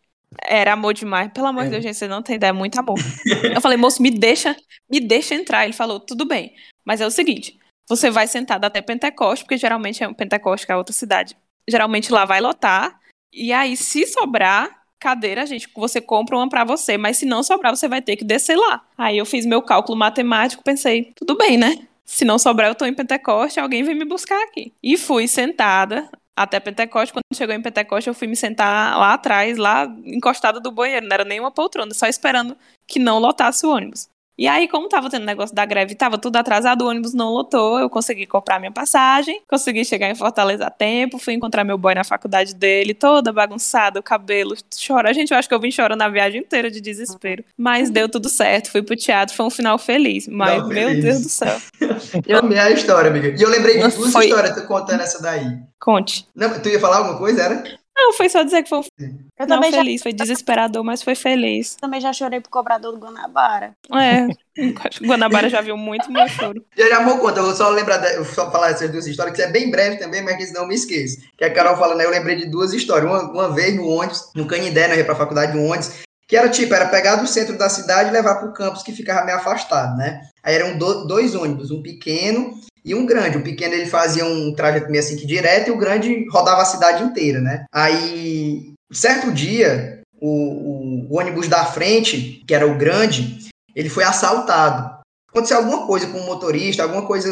era amor demais. Pelo amor de Deus, gente, você não tem ideia, é muito amor. (laughs) Eu falei, moço, me deixa, me deixa entrar. Ele falou, tudo bem. Mas é o seguinte, você vai sentado até Pentecoste, porque geralmente é um Pentecoste, que é outra cidade. Geralmente lá vai lotar. E aí, se sobrar cadeira, gente, você compra uma pra você. Mas se não sobrar, você vai ter que descer lá. Aí eu fiz meu cálculo matemático, pensei, tudo bem, né? Se não sobrar, eu tô em Pentecoste, alguém vem me buscar aqui. E fui sentada até Pentecoste. Quando chegou em Pentecoste, eu fui me sentar lá atrás, lá encostada do banheiro. Não era nenhuma poltrona, só esperando que não lotasse o ônibus. E aí, como tava tendo negócio da greve, tava tudo atrasado, o ônibus não lotou, eu consegui comprar minha passagem, consegui chegar em Fortaleza a tempo, fui encontrar meu boy na faculdade dele, toda bagunçada, o cabelo, chora. Gente, eu acho que eu vim chorando a viagem inteira de desespero. Mas deu tudo certo, fui pro teatro, foi um final feliz. Mas, Não, meu feliz. Deus do céu. (laughs) Eu amei a história, amiga. E eu lembrei de duas foi- histórias, contando essa daí. Conte. Não, tu ia falar alguma coisa, era? Não, foi só dizer que foi Eu final também já, feliz, foi desesperador, mas foi feliz. também já chorei pro cobrador do Guanabara. É, (laughs) Guanabara já viu muito meu choro. Já já vou contar, eu vou só lembrar, de- eu vou só falar essas duas histórias, que é bem breve também, mas que eu me esqueço. Que a Carol falando, né, eu lembrei de duas histórias. Uma, uma vez no ônibus, no Canindé, né, eu ia pra faculdade no ônibus, que era tipo, era pegar do centro da cidade e levar pro campus que ficava meio afastado, né? Aí eram do- dois ônibus, um pequeno e um grande. O pequeno ele fazia um trajeto meio assim que direto e o grande rodava a cidade inteira, né? Aí, certo dia, o, o- o ônibus da frente, que era o grande, ele foi assaltado. Aconteceu alguma coisa com o motorista, alguma coisa.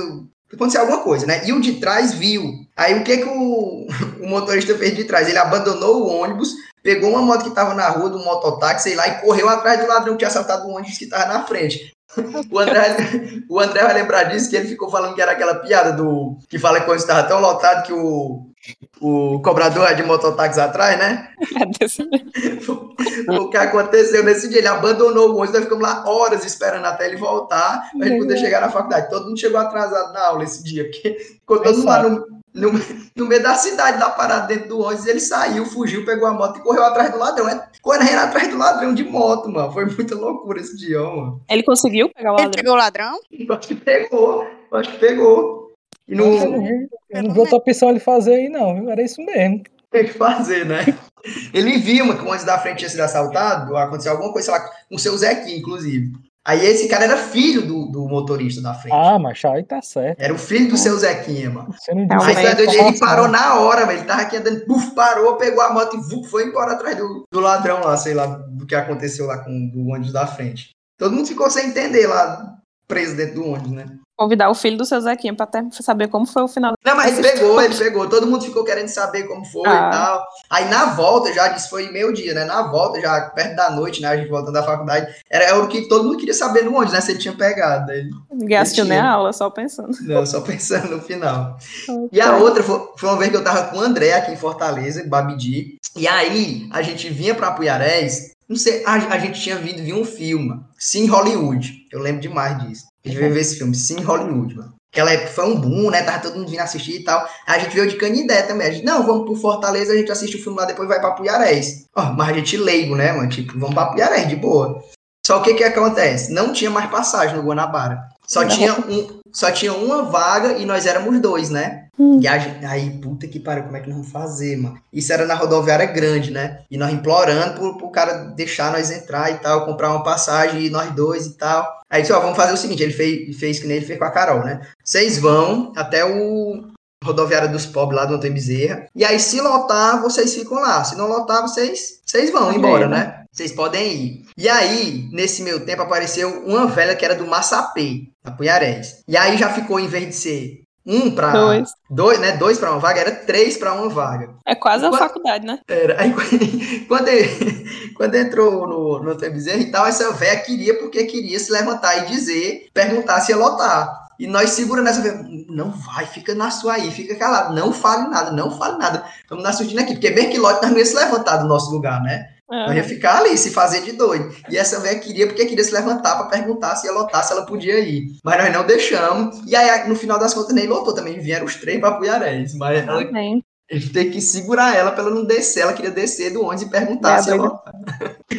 Aconteceu alguma coisa, né? E o de trás viu. Aí o que que o, (laughs) o motorista fez de trás? Ele abandonou o ônibus, pegou uma moto que estava na rua, do mototáxi, sei lá, e correu atrás do ladrão que tinha assaltado o ônibus que estava na frente. O André, o André vai lembrar disso, que ele ficou falando que era aquela piada do. que fala que quando estava tão lotado que o, o cobrador é de mototáxi atrás, né? É desse- (laughs) o que aconteceu nesse dia, ele abandonou o ônibus, nós ficamos lá horas esperando até ele voltar, pra gente poder chegar na faculdade. Todo mundo chegou atrasado na aula esse dia, porque ficou todo mundo lá no, no, no meio da cidade, da parada dentro do ônibus, ele saiu, fugiu, pegou a moto e correu atrás do ladrão. É, correndo atrás do ladrão de moto, mano. Foi muita loucura esse dia, mano. Ele conseguiu pegar o Ele ladrão? pegou o ladrão? Eu Acho que pegou, eu acho que pegou. E não Eu não vi outra opção ele fazer aí, não, viu? Era isso mesmo. tem que fazer, né? Ele viu mano, que o ônibus da frente tinha sido assaltado, aconteceu alguma coisa, sei lá, com o seu Zequinha, inclusive. Aí esse cara era filho do, do motorista da frente. Ah, mas aí tá certo. Era o filho do seu Zequinha, mano. Você não. Aí disse tá doido, essa ele parou na hora, velho. Ele tava aqui andando, puf, parou, pegou a moto e vuf, foi embora atrás do, do ladrão lá, sei lá, do que aconteceu lá com o ônibus da frente. Todo mundo ficou sem entender lá, preso dentro do ônibus, né? Convidar o filho do seu Zequinha pra até saber como foi o final. Não, mas ele pegou, ele pegou. Todo mundo ficou querendo saber como foi Ah. e tal. Aí na volta, já disse foi meio dia, né? Na volta, já perto da noite, né? A gente voltando da faculdade, era o que todo mundo queria saber no ônibus, né? Se ele tinha pegado. Aí, Ninguém assistiu nem a aula, só pensando. não, só pensando no final. E a outra foi, foi uma vez que eu tava com o André aqui em Fortaleza, em Babidi. E aí, a gente vinha pra Puiarés. Não sei, a, a gente tinha vindo ver um filme, Sim Hollywood. Eu lembro demais disso. A gente veio ver esse filme, Sim Hollywood, mano. Aquela época foi um boom, né? Tava todo mundo vindo assistir e tal. Aí a gente veio de Canidé também. A gente, não, vamos pro Fortaleza, a gente assiste o filme lá, depois vai pra Puiarés. Ó, mas a gente leigo, né, mano? Tipo, vamos pra Puiarés, de boa. Só o que que acontece? Não tinha mais passagem no Guanabara. Só tinha, um, só tinha uma vaga e nós éramos dois, né? E a gente, aí, puta que pariu, como é que nós vamos fazer, mano? Isso era na rodoviária grande, né? E nós implorando pro, pro cara deixar nós entrar e tal, comprar uma passagem, e nós dois e tal. Aí disse, ó, vamos fazer o seguinte, ele fez, fez que nem ele fez com a Carol, né? Vocês vão até o rodoviária dos pobres lá do Antônio Bezerra, e aí se lotar, vocês ficam lá. Se não lotar, vocês, vocês vão embora, né? Vocês podem ir. E aí, nesse meio tempo, apareceu uma velha que era do Massapê, da Punharés. E aí já ficou, em vez de ser um pra... Dois. Dois, né? Dois pra uma vaga, era três pra uma vaga. É quase a Qua- faculdade, né? Era. Aí (laughs) quando, ele- quando entrou no, no Bezerra e tal, essa véia queria, porque queria se levantar e dizer, perguntar se ia lotar. E nós segurando essa véia, não vai, fica na sua aí, fica calado, não fale nada, não fale nada. Estamos na surdina aqui, porque bem que lote nós não ia se levantar do nosso lugar, né? Nós ia É. ficar ali, se fazer de doido. E essa velha queria, porque queria se levantar pra perguntar se ia lotar, se ela podia ir. Mas nós não deixamos. E aí, no final das contas, nem lotou também. Vieram os três pra Puiarés. Mas ela, Gente teve que segurar ela pra ela não descer. Ela queria descer do ônibus e perguntar É, se doida. lotar.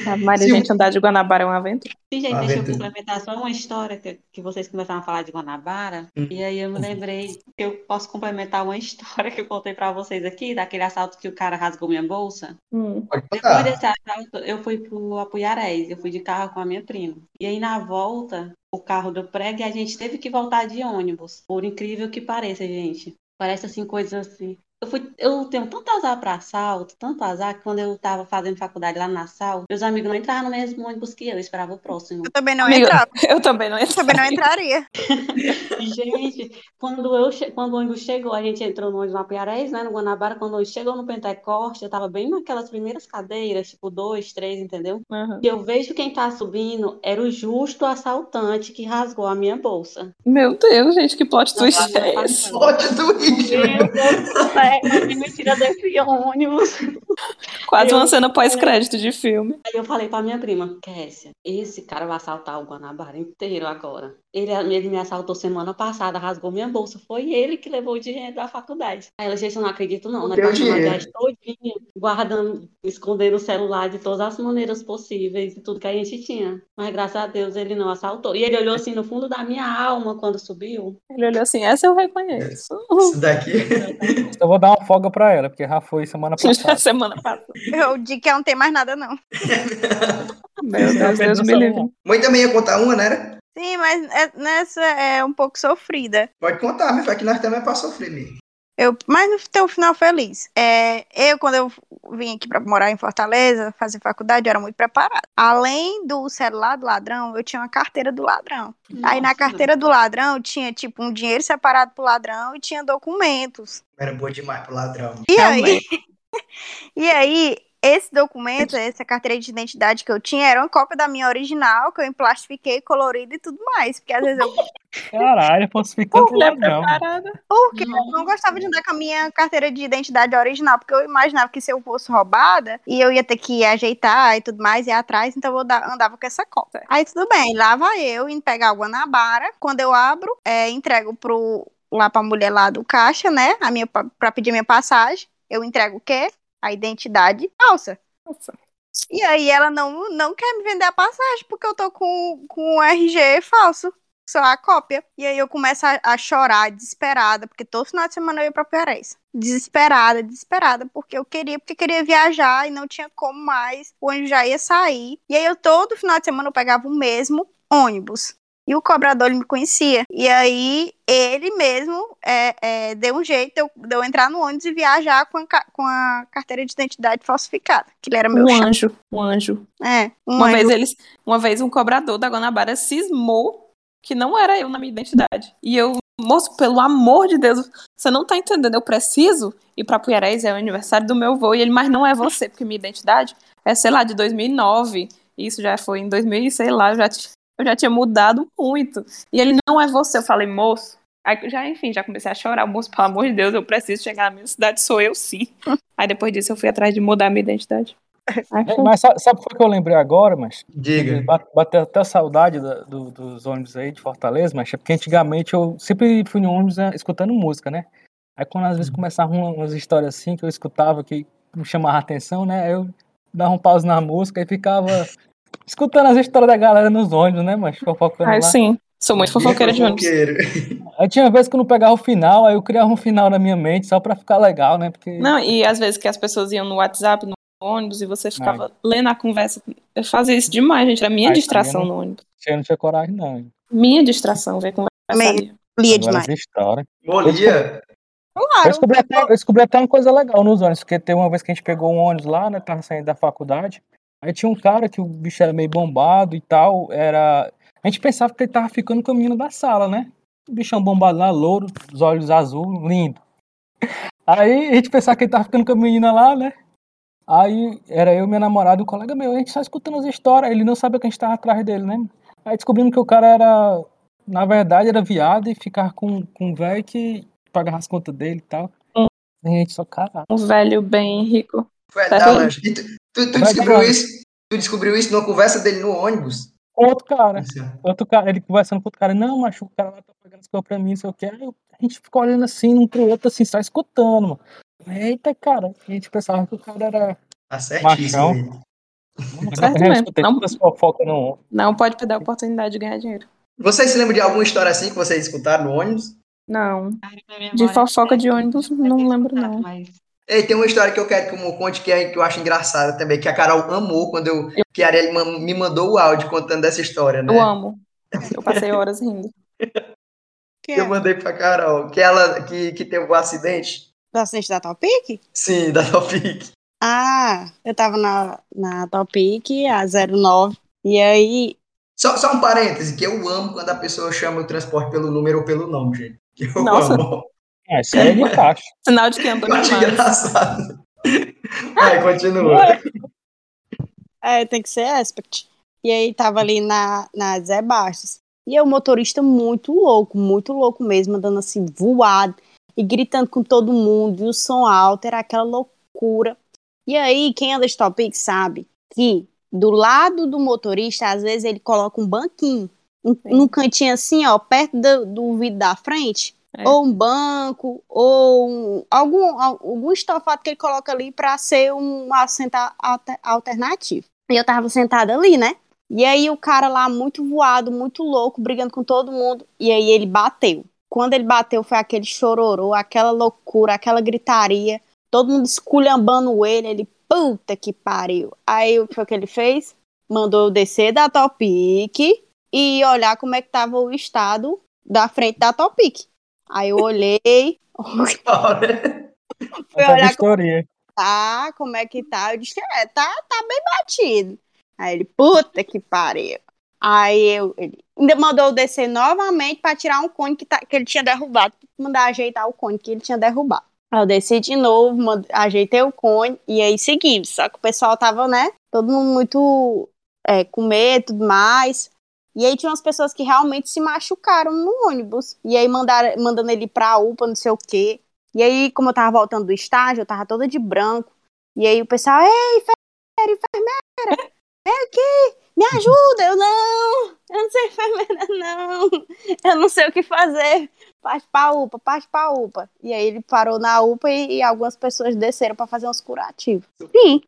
A Maria, Se gente, andar de Guanabara é uma aventura. Sim, gente, Uma deixa eu aventura. complementar só uma história que, que vocês começaram a falar de Guanabara. Hum. E aí eu me lembrei que eu posso complementar uma (laughs) história que eu contei pra vocês aqui, daquele assalto que o cara rasgou minha bolsa. Hum. Pode Depois desse assalto, eu fui pro Apuiarés, eu fui de carro com a minha prima. E aí na volta, o carro do prego e a gente teve que voltar de ônibus. Por incrível que pareça, gente. Parece assim, coisas assim. Eu, fui, eu tenho tanto azar pra assalto, tanto azar, que quando eu tava fazendo faculdade lá na Sal, meus amigos não entravam no mesmo ônibus que eu, eu esperava o próximo. Eu também não Amiga, entrava. (laughs) eu também não Eu também não entraria. (laughs) Gente, quando, eu, che- quando o ônibus chegou, a gente entrou no ônibus no Apiarés, né, no Guanabara, quando o ônibus chegou no Pentecoste, eu tava bem naquelas primeiras cadeiras, tipo dois, três, entendeu? Uhum. E eu vejo quem tá subindo era o justo assaltante que rasgou a minha bolsa. Meu Deus, gente, que plot twist é esse? Plot twist. Meu Deus céu, me mentira desse ônibus. (laughs) Quase uma Eu- cena pós-crédito de filme. Aí eu falei pra minha prima, Kessia, esse cara vai assaltar o Guanabara inteiro agora. Ele, ele me assaltou semana passada, rasgou minha bolsa. Foi ele que levou o dinheiro da faculdade. Aí ela disse, eu não acredito não. Nós Deu passamos a dinheiro. viagem todinha, guardando, escondendo o celular de todas as maneiras possíveis e tudo que a gente tinha. Mas graças a Deus ele não assaltou. E ele olhou assim no fundo da minha alma quando subiu. Ele olhou assim, essa eu reconheço. Isso daqui. (laughs) Eu vou dar uma folga pra ela, porque já foi semana (laughs) passada. semana (laughs) passada. Eu digo que ela não tem mais nada, não. Meu Deus, Deus me livre. Mãe também ia contar uma, né? Sim, mas é- nessa é um pouco sofrida. Pode contar, meu filho, que nós também é pra sofrer mesmo. Eu, mas no teu final feliz. É, eu, quando eu vim aqui pra morar em Fortaleza, fazer faculdade, eu era muito preparada. Além do celular do ladrão, eu tinha uma carteira do ladrão. Aí na Nossa, carteira do ladrão tinha, tipo, um dinheiro separado pro ladrão e tinha documentos. Era boa demais pro ladrão. E aí, Também. (laughs) e aí, esse documento, essa carteira de identidade que eu tinha, era uma cópia da minha original, que eu emplastifiquei, colorida e tudo mais. Porque às vezes eu Caralho, falsificando é ladrão. preparada. Porque eu não gostava de andar com a minha carteira de identidade original, porque eu imaginava que se eu fosse roubada, e eu ia ter que ajeitar e tudo mais, ir atrás, então eu da- andava com essa cópia. Aí tudo bem, lá vai eu indo pegar o Guanabara. Quando eu abro, é, entrego pro lá pra mulher lá do caixa, né? A minha, pra pra pedir minha passagem. Eu entrego o quê? A identidade falsa. Nossa. E aí ela não, não quer me vender a passagem porque eu tô com, com um RG falso. Só a cópia. E aí eu começo a, a chorar, desesperada, porque todo final de semana eu ia pra Piarés. Desesperada, desesperada, porque eu queria, porque queria viajar e não tinha como mais. O ônibus já ia sair. E aí eu todo final de semana eu pegava o mesmo ônibus. E o cobrador ele me conhecia. E aí ele mesmo é, é, deu um jeito de eu, de eu entrar no ônibus e viajar com a, com a carteira de identidade falsificada. Que ele era meu Um anjo, um anjo. É, um Uma anjo. vez eles, uma vez um cobrador da Guanabara cismou que não era eu na minha identidade. E eu, moço, pelo amor de Deus, você não tá entendendo, eu preciso ir pra Puiarés, é o aniversário do meu avô, e ele, mas não é você, porque minha identidade é, sei lá, de 2009, isso já foi em 2000, e sei lá, já, eu já tinha mudado muito. E ele, não é você, eu falei, moço, Aí, já, enfim, já comecei a chorar, moço, pelo amor de Deus, eu preciso chegar na minha cidade, sou eu sim. (laughs) Aí depois disso eu fui atrás de mudar a minha identidade. É. Mas sabe, sabe o que eu lembrei agora, mas Diga. Bate- Bateu até saudade da- do- dos ônibus aí de Fortaleza, mas é porque antigamente eu sempre fui no ônibus né, escutando música, né? Aí quando às vezes começavam uma- umas histórias assim que eu escutava que me chamava a atenção, né? Aí eu dava um pause na música e ficava escutando as histórias da galera nos ônibus, né? Mas fofocando Aí lá. sim, sou muito fofoqueira de ônibus. Aí tinha vezes que eu não pegava o final, aí eu criava um final na minha mente só pra ficar legal, né? Porque Não, e às vezes que as pessoas iam no WhatsApp, no ônibus, e você ficava lendo a conversa. Eu fazia isso demais, gente. Era minha Ai, distração também no ônibus. eu não tinha coragem, não. Minha distração, ver conversa ali. Lia demais. história. Molia. Eu Claro. descobri, até, eu descobri até uma coisa legal nos ônibus, porque teve uma vez que a gente pegou um ônibus lá, né? Tava saindo da faculdade. Aí tinha um cara que o bicho era meio bombado e tal. Era. A gente pensava que ele tava ficando com a menina da sala, né? O bichão bombado lá, louro, os olhos azul, lindo. Aí a gente pensava que ele tava ficando com a menina lá, né? Aí era eu, minha namorada e um colega meu. A gente só escutando as histórias. Ele não sabia que a gente tava atrás dele, né? Aí descobrimos que o cara era. Na verdade, era viado e ficava com, com um velho que pagava as contas dele e tal. E a gente só, caralho. Um velho bem rico. Foi Tá da bem. lancha. E tu, tu, tu Vai descobriu isso? Tu descobriu isso numa conversa dele no ônibus? Outro cara. Assim, Outro cara, ele conversando com outro cara, não, macho, o cara lá tá pagando as coisas pra mim, não sei o que. Aí a gente ficou olhando assim, um pro outro, assim, só escutando, mano. Eita, cara, a gente pensava que o cara era. Tá certíssimo. Machão. Não, Certo mesmo. escutei Não-. Não pode perder a oportunidade de ganhar dinheiro. Vocês se lembram de alguma história assim que vocês escutaram no ônibus? Não. De fofoca é de ônibus, não lembro, não. Ei, tem uma história que eu quero que o Mo conte que, é, que eu acho engraçada também, que a Carol amou quando eu, que a Ariel me mandou o áudio contando dessa história, né? Eu amo. Eu passei horas rindo. (laughs) Que Eu é? mandei pra Carol, que ela que, que teve o acidente. Do acidente da Topic? Sim, da Topic. Ah, eu tava na, na Topic, a 09. E aí, Só, só um parêntese, que eu amo quando a pessoa chama o transporte pelo número ou pelo nome, gente. Eu Nossa. amo. Ah, isso aí é de caixa. (laughs) Sinal de que andou Eu acho demais. engraçado. Vai, continua. é, tem que ser aspect. E aí tava ali na, na Zé Bastos. E aí o motorista muito louco, muito louco mesmo, andando assim, voado, e gritando com todo mundo, e o som alto, era aquela loucura. E aí, quem anda de Topic sabe que do lado do motorista, às vezes ele coloca um banquinho, um, num cantinho assim, ó, perto do, do vidro da frente, É. ou um banco, ou um- algum, algum estofado que ele coloca ali para ser um assento alter- alternativo. E eu tava sentada ali, né? E aí o cara lá muito voado, muito louco, brigando com todo mundo, e aí ele bateu. Quando ele bateu foi aquele chororô, aquela loucura, aquela gritaria, todo mundo esculhambando ele, ele, puta que pariu. Aí o que foi que ele fez? Mandou eu descer da Topic e olhar como é que tava o estado da frente da Topic. Aí eu olhei, (laughs) fui Essa olhar como tá, como é que tá. Eu disse, é, tá, tá bem batido. Aí ele, puta que pariu. Aí eu, ele ainda mandou eu descer novamente pra tirar um cone que, tá, que ele tinha derrubado, mandar ajeitar o cone que ele tinha derrubado. Aí eu desci de novo, mand- ajeitei o cone e aí segui. Só que o pessoal tava, né, todo mundo muito é, com medo e tudo mais. E aí tinha umas pessoas que realmente se machucaram no ônibus. E aí mandaram, mandando ele pra UPA, não sei o quê. E aí, como eu tava voltando do estágio, eu tava toda de branco. E aí o pessoal, ei, enfermeira, enfermeira, vem aqui, me ajuda! Eu não! Eu não sou enfermeira, não! Eu não sei o que fazer! Parte pra UPA, parte pra UPA. E aí ele parou na UPA e, e algumas pessoas desceram pra fazer uns curativos. Sim,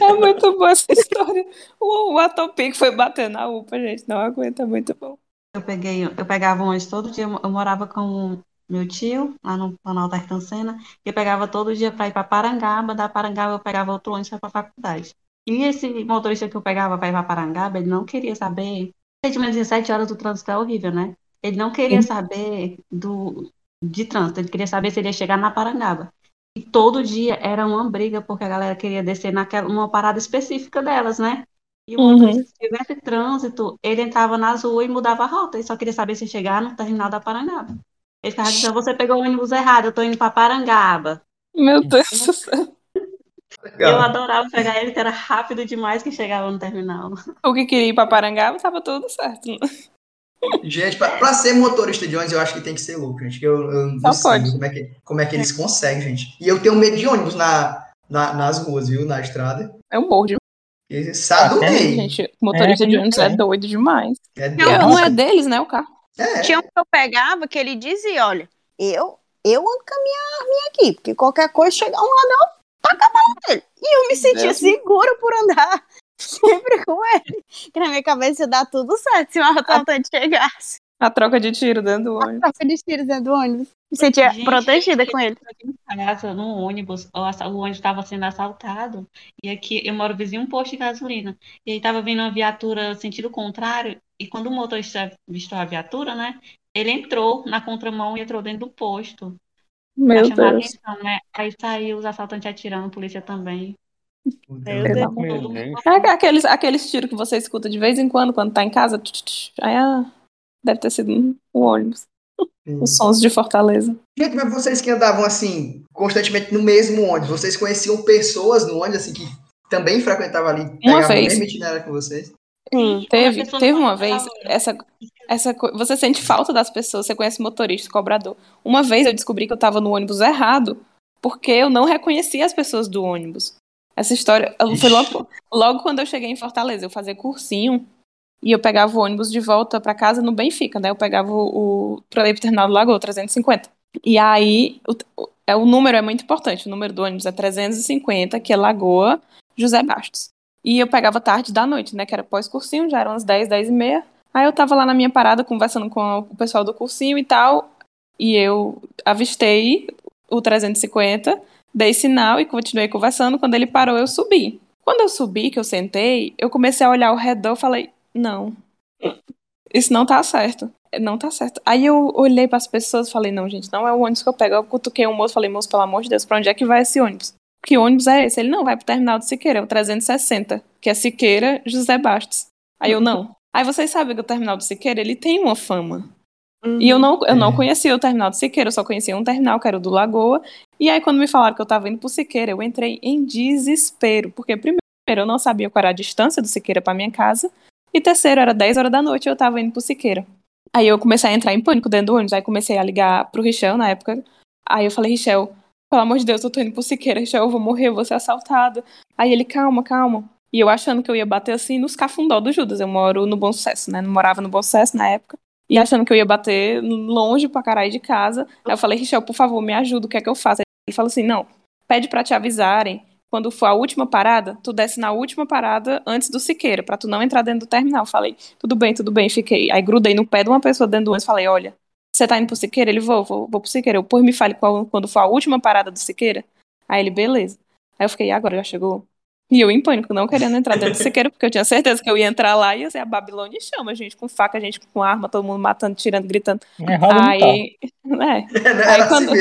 É muito boa essa história. O, o Atopic foi bater na UPA, gente. Não aguenta, muito bom. Eu peguei, eu pegava ônibus todo dia, eu morava com meu tio, lá no Planalto Arcancena, e eu pegava todo dia para ir para Parangaba, da Parangaba eu pegava outro ônibus para a faculdade. E esse motorista que eu pegava para ir para Parangaba, ele não queria saber. De menos 17 horas do trânsito é horrível, né? Ele não queria saber do, de trânsito, ele queria saber se ele ia chegar na Parangaba. E todo dia era uma briga, porque a galera queria descer naquela, numa parada específica delas, né? E o Uhum. se tivesse trânsito, ele entrava nas ruas e mudava a rota. Ele só queria saber se chegar no terminal da Parangaba. Ele ficava dizendo, você pegou o ônibus errado, eu tô indo pra Parangaba. Meu Deus do céu. Eu adorava pegar ele, que era rápido demais que chegava no terminal. O que queria ir pra Parangaba tava tudo certo. Gente, pra, pra ser motorista de ônibus, eu acho que tem que ser louco, gente. que Eu, eu não pode. como é, que, como é que eles conseguem, gente. E eu tenho medo de ônibus na, na- nas ruas, viu? Na estrada. É um E sabe o Ah, meio. gente. Motorista É, de ônibus é é. doido demais. É Não, doido. não é deles, né, o carro? É, Tinha um que eu pegava que ele dizia, olha, eu, eu ando com a minha arminha aqui, porque qualquer coisa chegar um ladrão, taca a bala nele. E eu me sentia Deus. segura por andar sempre com ele. Que na minha cabeça ia dar tudo certo se o assaltante chegasse. A troca de tiro dentro do A ônibus. troca de tiros dentro do ônibus. Me sentia Gente, protegida com ele. Casa, no ônibus, o ônibus estava sendo assaltado. E aqui eu moro vizinho a um posto de gasolina. E aí estava vindo uma viatura sentido contrário. E quando o motorista vistou a viatura, né? Ele entrou na contramão e entrou dentro do posto. Meu a Deus. atenção, né? Aí saiu os assaltantes atirando, a polícia também. Deus. É aqueles, aqueles tiros que você escuta de vez em quando, quando tá em casa. tch, tch, tch. Aí, ah, deve ter sido um ônibus. Os sons de Fortaleza. Gente, mas vocês que andavam assim, constantemente no mesmo ônibus, vocês conheciam pessoas no ônibus assim que também frequentavam ali, o vez. com vocês? Sim. Teve, teve uma vez, essa, essa, você sente falta das pessoas, você conhece motorista, cobrador. Uma vez eu descobri que eu tava no ônibus errado, porque eu não reconhecia as pessoas do ônibus. Essa história foi logo, logo quando eu cheguei em Fortaleza, eu fazia cursinho e eu pegava o ônibus de volta pra casa no Benfica, né? Eu pegava o, o pra ir pro terminal do Lagoa, 350. E aí, o, o, é, o número é muito importante, o número do ônibus é 350, que é Lagoa José Bastos. E eu pegava tarde da noite, né? Que era pós-cursinho, já eram umas 10, 10 e meia. Aí eu tava lá na minha parada conversando com o pessoal do cursinho e tal. E eu avistei o 350, dei sinal e continuei conversando. Quando ele parou, eu subi. Quando eu subi, que eu sentei, eu comecei a olhar ao redor e falei: não, isso não tá certo. Não tá certo. Aí eu olhei pras pessoas e falei: não, gente, não é o ônibus que eu pego. Eu cutuquei um moço falei: moço, pelo amor de Deus, pra onde é que vai esse ônibus? Que ônibus é esse? Ele não vai pro terminal de Siqueira, é o 360, que é Siqueira José Bastos. Aí eu não. Aí vocês sabem que o terminal de Siqueira, ele tem uma fama. E eu não, eu não É. conhecia o terminal de Siqueira, eu só conhecia um terminal, que era o do Lagoa. E aí, quando me falaram que eu tava indo pro Siqueira, eu entrei em desespero. Porque, primeiro, eu não sabia qual era a distância do Siqueira pra minha casa. E terceiro, era 10 horas da noite e eu tava indo pro Siqueira. Aí eu comecei a entrar em pânico dentro do ônibus. Aí comecei a ligar pro Richel na época. Aí eu falei, Richel, pelo amor de Deus, eu tô indo pro Siqueira. Richel, eu vou morrer, eu vou ser assaltada. Aí ele, calma, calma. E eu achando que eu ia bater assim nos cafundó do Judas. Eu moro no Bom Sucesso, né? Não morava no Bom Sucesso na época. E achando que eu ia bater longe pra caralho de casa. Aí eu falei, Richel, por favor, me ajuda, o que é que eu faço? Ele falou assim, não, pede pra te avisarem. Quando for a última parada, tu desce na última parada antes do Siqueira, pra tu não entrar dentro do terminal. Falei, tudo bem, tudo bem, fiquei. Aí grudei no pé de uma pessoa dentro do ônibus, falei, olha, você tá indo pro Siqueira? Ele, vou, vou, vou pro Siqueira. Eu, pois me fale qual, quando for a última parada do Siqueira. Aí ele, beleza. Aí eu fiquei, "E agora já chegou? E eu em pânico, não querendo entrar dentro do Siqueira, porque eu tinha certeza que eu ia entrar lá e ia ser a Babilônia em chama, gente, com faca, gente com arma, todo mundo matando, tirando, gritando. Tá. Aí, né, (laughs) Aí assim quando-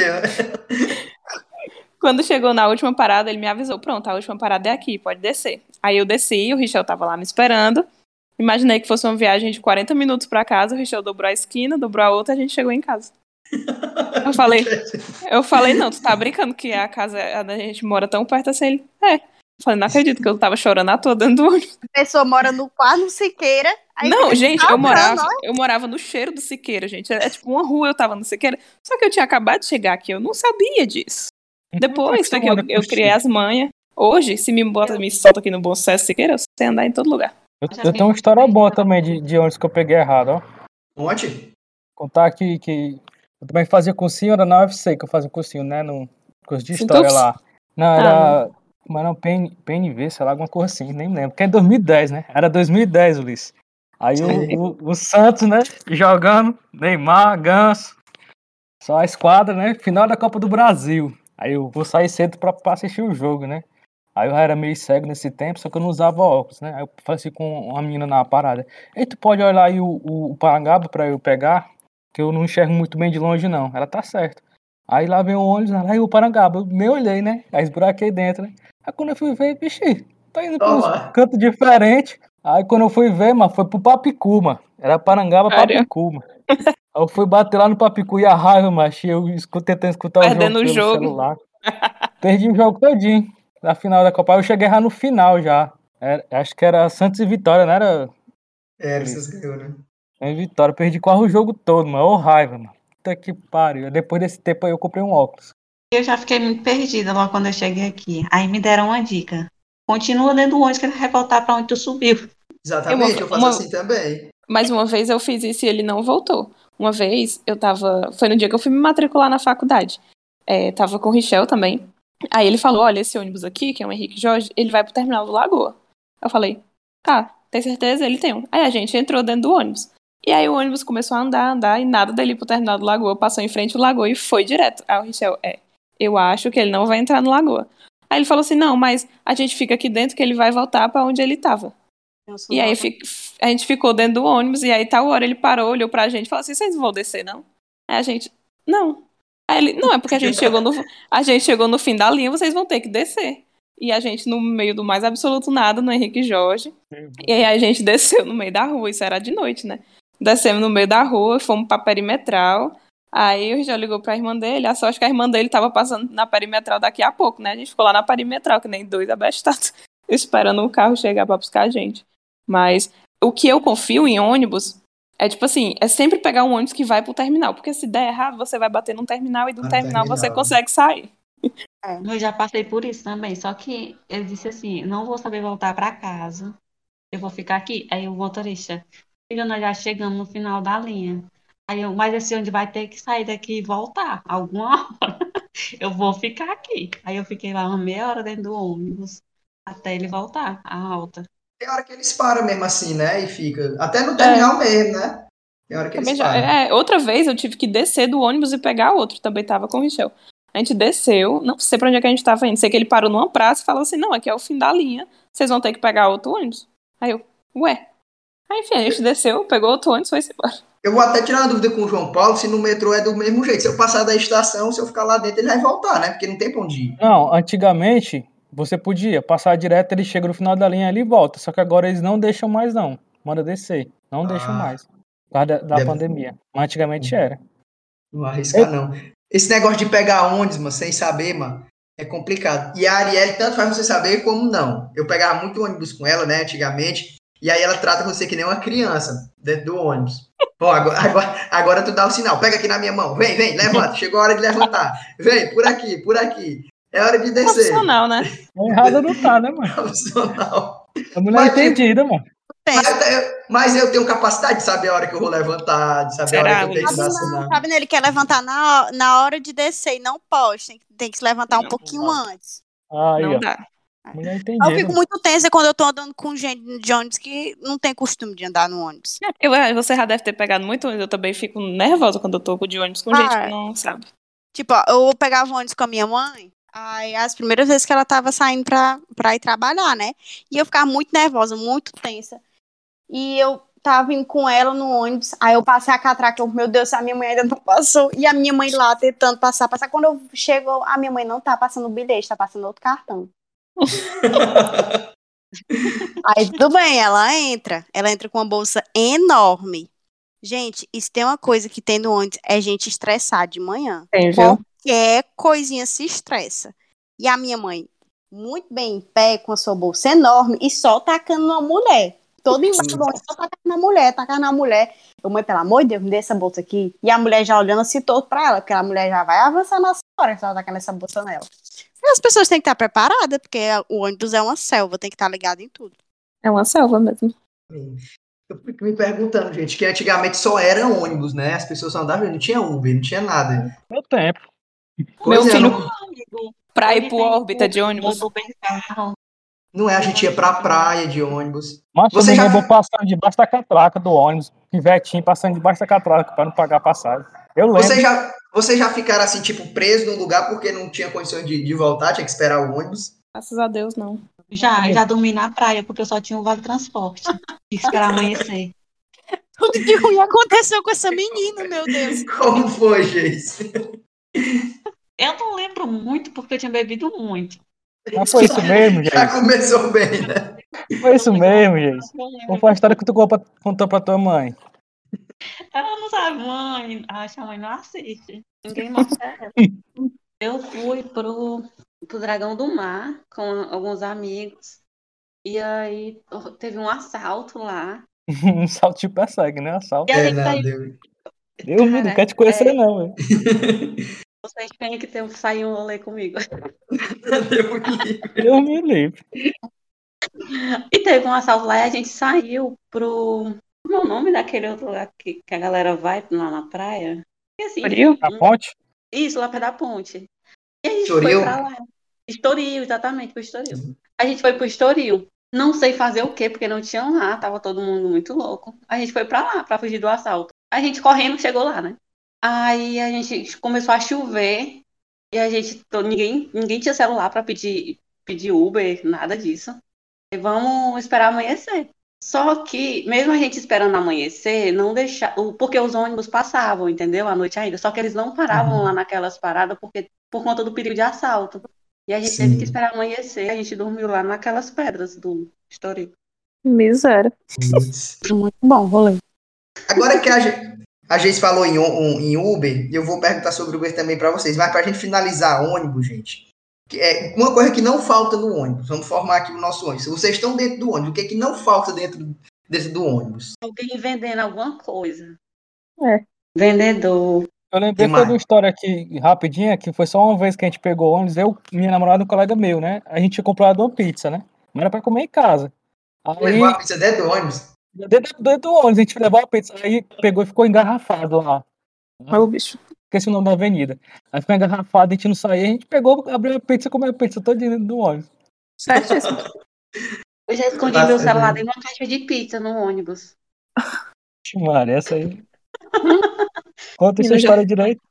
quando chegou na última parada, ele me avisou: pronto, a última parada é aqui, pode descer. Aí eu desci, o Richel tava lá me esperando. Imaginei que fosse uma viagem de 40 minutos pra casa, o Richel dobrou a esquina, dobrou a outra, a gente chegou em casa. Eu falei, eu falei, não, tu tá brincando que a casa, a gente mora tão perto assim. Ele, é. Eu falei, não acredito que eu tava chorando à toa dentro do ônibus. A pessoa mora no quarto Siqueira. aí Não, gente, eu morava, eu morava no cheiro do Siqueira, gente. É, é tipo uma rua, eu tava no Siqueira. Só que eu tinha acabado de chegar aqui, eu não sabia disso. Depois foi que eu, eu criei as manhas. Hoje, se me bota, me solta aqui no Bom Sucesso Siqueira, eu sei andar em todo lugar. Eu, eu tenho uma história boa também de, de ônibus que eu peguei errado, ó. Ontem? Contar aqui que eu também fazia cursinho, era na UFC que eu fazia cursinho, né? No curso de história tu- lá. Não, era. Mas não, PN, PNV, sei lá, alguma coisa assim, nem lembro. Porque é 2010, né? Era 2010, Ulisses. Aí o, o, o Santos, né? Jogando, Neymar, Ganso. Só a esquadra, né? Final da Copa do Brasil. Aí eu vou sair cedo pra, pra assistir o jogo, né? Aí eu era meio cego nesse tempo, só que eu não usava óculos, né? Aí eu falei assim com uma menina na parada. Ei, tu pode olhar aí o, o, o Parangaba pra eu pegar? Que eu não enxergo muito bem de longe, não. Ela tá certo. Aí lá vem o ônibus, aí o Parangaba. Eu nem olhei, né? Aí esburaquei dentro, né? Aí quando eu fui ver, bicho, tá indo pra um canto diferente. Aí quando eu fui ver, mano, foi pro Papicu, mano. Era Parangaba? Papicu, mano. Aí eu fui bater lá no Papicu e a raiva, macho. Eu tentando escutar Perdendo o o jogo pelo jogo. celular. Perdi o jogo todinho. Na final da Copa. Aí eu cheguei já no final já. Era- acho que era Santos e Vitória, não era? É, vocês ganhou, né? Em Vitória. Perdi quase o jogo todo, mano. Ô raiva, mano. Puta que pariu. Depois desse tempo aí eu comprei um óculos. Eu já fiquei muito perdida logo quando eu cheguei aqui. Aí me deram uma dica. Continua dentro do ônibus que ele vai voltar pra onde tu subiu. Exatamente, Uma- eu faço uma- assim também. Mas uma vez eu fiz isso e ele não voltou. Uma vez eu tava. Foi no dia que eu fui me matricular na faculdade. É, tava com o Richel também. Aí ele falou: olha, esse ônibus aqui, que é o Henrique Jorge, ele vai pro terminal do Lagoa. Eu falei, tá, tem certeza? Ele tem um. Aí a gente entrou dentro do ônibus. E aí o ônibus começou a andar, andar, e nada dele pro terminal do Lagoa. Passou em frente ao Lagoa e foi direto. Aí o Richel, é, eu acho que ele não vai entrar no Lagoa. Aí ele falou assim: não, mas a gente fica aqui dentro que ele vai voltar pra onde ele tava. E aí a gente ficou dentro do ônibus, e aí tal hora ele parou, olhou pra gente e falou assim: vocês vão descer, não? Aí a gente, não. Aí ele, não, é porque a gente chegou no, a gente chegou no fim da linha, vocês vão ter que descer. E a gente, no meio do mais absoluto nada, no Henrique Jorge. E aí a gente (laughs) desceu no meio da rua, isso era de noite, né? Descemos no meio da rua, fomos pra perimetral. Aí o Richel ligou pra irmã dele, a sorte que a irmã dele tava passando na perimetral daqui a pouco, né? A gente ficou lá na perimetral, que nem dois abestados, (laughs) esperando o carro chegar pra buscar a gente. Mas o que eu confio em ônibus é tipo assim, é sempre pegar um ônibus que vai pro terminal, porque se der errado, você vai bater num terminal e do Ah, no terminal, você terminal. consegue sair. Eu já passei por isso também. Só que eu disse assim: não vou saber voltar pra casa. Eu vou ficar aqui. Aí o motorista, filho, nós já chegamos no final da linha. Aí eu, mas esse ônibus vai ter que sair daqui e voltar. Alguma (laughs) hora. Eu vou ficar aqui. Aí eu fiquei lá uma meia hora dentro do ônibus. Até ele voltar, a alta. Tem hora que eles param mesmo assim, né? E fica. Até no terminal mesmo, né? Tem hora que Também eles já- param. é, outra vez eu tive que descer do ônibus e pegar outro, também tava com o Michel. A gente desceu, não sei pra onde é que a gente tava indo, sei que ele parou numa praça e falou assim, não, aqui é o fim da linha, vocês vão ter que pegar outro ônibus. Aí eu, ué. Aí enfim, a gente desceu, pegou outro ônibus e foi embora. Eu vou até tirar uma dúvida com o João Paulo se no metrô é do mesmo jeito. Se eu passar da estação, se eu ficar lá dentro, ele vai voltar, né? Porque não tem pra onde ir. Não, antigamente você podia passar direto, ele chega no final da linha ali e volta. Só que agora eles não deixam mais, não. Manda descer. Não deixam Ah. mais. Por causa da, da Deve- pandemia. Mas antigamente era. Não arriscar, não. Esse negócio de pegar ônibus, mano, sem saber, mano, é complicado. E a Arielle tanto faz você saber como não. Eu pegava muito ônibus com ela, né, antigamente, e aí ela trata você que nem uma criança dentro do ônibus. Bom, agora, agora, agora tu dá o sinal. Pega aqui na minha mão. Vem, vem, levanta. Chegou a hora de levantar. Vem, por aqui, por aqui. É hora de descer. Profissional, né? Errado não tá, né, mano? Profissional. A mulher é Mas, entendida, mano. Mas, eu- mas eu tenho capacidade de saber a hora que eu vou levantar, de saber Será, a hora que eu tenho que Sabe, dar sinal. sabe, né? Ele quer levantar na, na hora de descer e não pode. Tem, que- tem que se levantar um Não, pouquinho não. antes. Aí, Não ó. dá. A mulher é Eu fico muito tensa quando eu tô andando com gente de ônibus que não tem costume de andar no ônibus. Eu, é, você já deve ter pegado muito ônibus, eu também fico nervosa quando eu tô de ônibus com gente Ah, que não sabe. Tipo, ó, eu pegava ônibus com a minha mãe, aí as primeiras vezes que ela tava saindo pra, pra ir trabalhar, né? E eu ficava muito nervosa, muito tensa. E eu tava indo com ela no ônibus, aí eu passei a catraca, eu, meu Deus, a minha mãe ainda não passou. E a minha mãe lá tentando passar, passar. Quando eu chego, a minha mãe não tá passando o bilhete, tá passando outro cartão. (laughs) Aí tudo bem, ela entra. Ela entra com uma bolsa enorme. Gente, isso tem uma coisa que tem no ônibus, é gente estressada de manhã Tem, qualquer coisinha se estressa. E a minha mãe, muito bem em pé, com a sua bolsa enorme, e só tacando na mulher. Todo embaixo do ônibus, só tacando na mulher, tacando na mulher. Eu, mãe, pelo amor de Deus, me dê essa bolsa aqui. E a mulher já olhando assim todo pra ela, porque a mulher já vai avançar na senhora se ela tacando essa bolsa nela. As pessoas têm que estar preparadas, porque o ônibus é uma selva, tem que estar ligado em tudo. É uma selva mesmo. Eu fico me perguntando, gente, que antigamente só era ônibus, né? As pessoas só andavam, não tinha Uber, não tinha nada. Meu tempo. Pois Meu é, filho- não, Pra ir pro órbita de ônibus. Não é, a gente ia pra praia de ônibus. Mas Você já- bom passando debaixo da catraca do ônibus. Pivetinho passando debaixo da catraca pra não pagar a passagem. Eu lembro. Vocês já, vocês já ficaram assim, tipo, presos num lugar porque não tinha condições de, de voltar, tinha que esperar o ônibus? Graças a Deus, não. Já, já dormi na praia, porque eu só tinha o vale transporte. (laughs) Tinha que esperar amanhecer. Tudo de ruim aconteceu com essa menina, meu Deus. (laughs) Como foi, Geis? Eu não lembro muito, porque eu tinha bebido muito. Mas foi isso mesmo, (laughs) Já gente. começou bem, né? Foi isso mesmo, gente. Foi a história que tu contou pra tua mãe? Ela não sabe, mãe. Acho a mãe não assiste. Ninguém (laughs) mostra ela. Eu fui pro, pro Dragão do Mar com alguns amigos. E aí teve um assalto lá. (laughs) Um salto te persegue, né? Assalto. E É, não, saiu. deu. Eu me não quero te conhecer, é. não, velho. (laughs) Vocês têm que ter, sair um rolê comigo. Deu um livre. Eu me livre. E teve um assalto lá e a gente saiu pro. Como é o nome daquele outro lugar que, que a galera vai lá na praia? E assim, Frio? A ponte? Isso, lá perto da ponte. E a gente Estoril? foi pra lá. Estoril, exatamente, pro Estoril. A gente foi pro Estoril. Não sei fazer o quê, porque não tinham lá, tava todo mundo muito louco. A gente foi pra lá, pra fugir do assalto. A gente correndo chegou lá, né? Aí a gente começou a chover e a gente, ninguém, ninguém tinha celular pra pedir, pedir Uber, nada disso. E vamos esperar amanhecer. Só que, mesmo a gente esperando amanhecer, não deixar, porque os ônibus passavam, entendeu? À noite ainda. Só que eles não paravam Uhum. lá naquelas paradas porque, por conta do perigo de assalto. E a gente Sim. teve que esperar amanhecer. A gente dormiu lá naquelas pedras do Estoril. Miséria. Muito bom, rolê. Agora que a gente, a gente falou em, on- em Uber, eu vou perguntar sobre Uber também pra vocês. Mas pra gente finalizar ônibus, gente, é uma coisa que não falta no ônibus. Vamos formar aqui o nosso ônibus. Vocês estão dentro do ônibus, o que, é que não falta dentro, dentro do ônibus? Alguém vendendo alguma coisa. É. Vendedor. Eu lembrei mais? uma história aqui, rapidinha, que foi só uma vez que a gente pegou ônibus, eu, minha namorada e um colega meu, né? A gente tinha comprado uma pizza, né? Mas era pra comer em casa. Aí, Levou a pizza dentro do ônibus? dentro, dentro do ônibus, a gente levou a pizza. Aí pegou e ficou engarrafado lá. Olha o bicho. Esqueci o nome da avenida. Aí ficou engarrafado, a gente não saía, a gente pegou, abriu a pizza e comeu a pizza toda dentro do ônibus. Certíssimo. (laughs) Eu já escondi Tá meu celular dentro de uma caixa de pizza no ônibus. Mano, essa aí. (laughs) Conta essa Menina, já- história direito.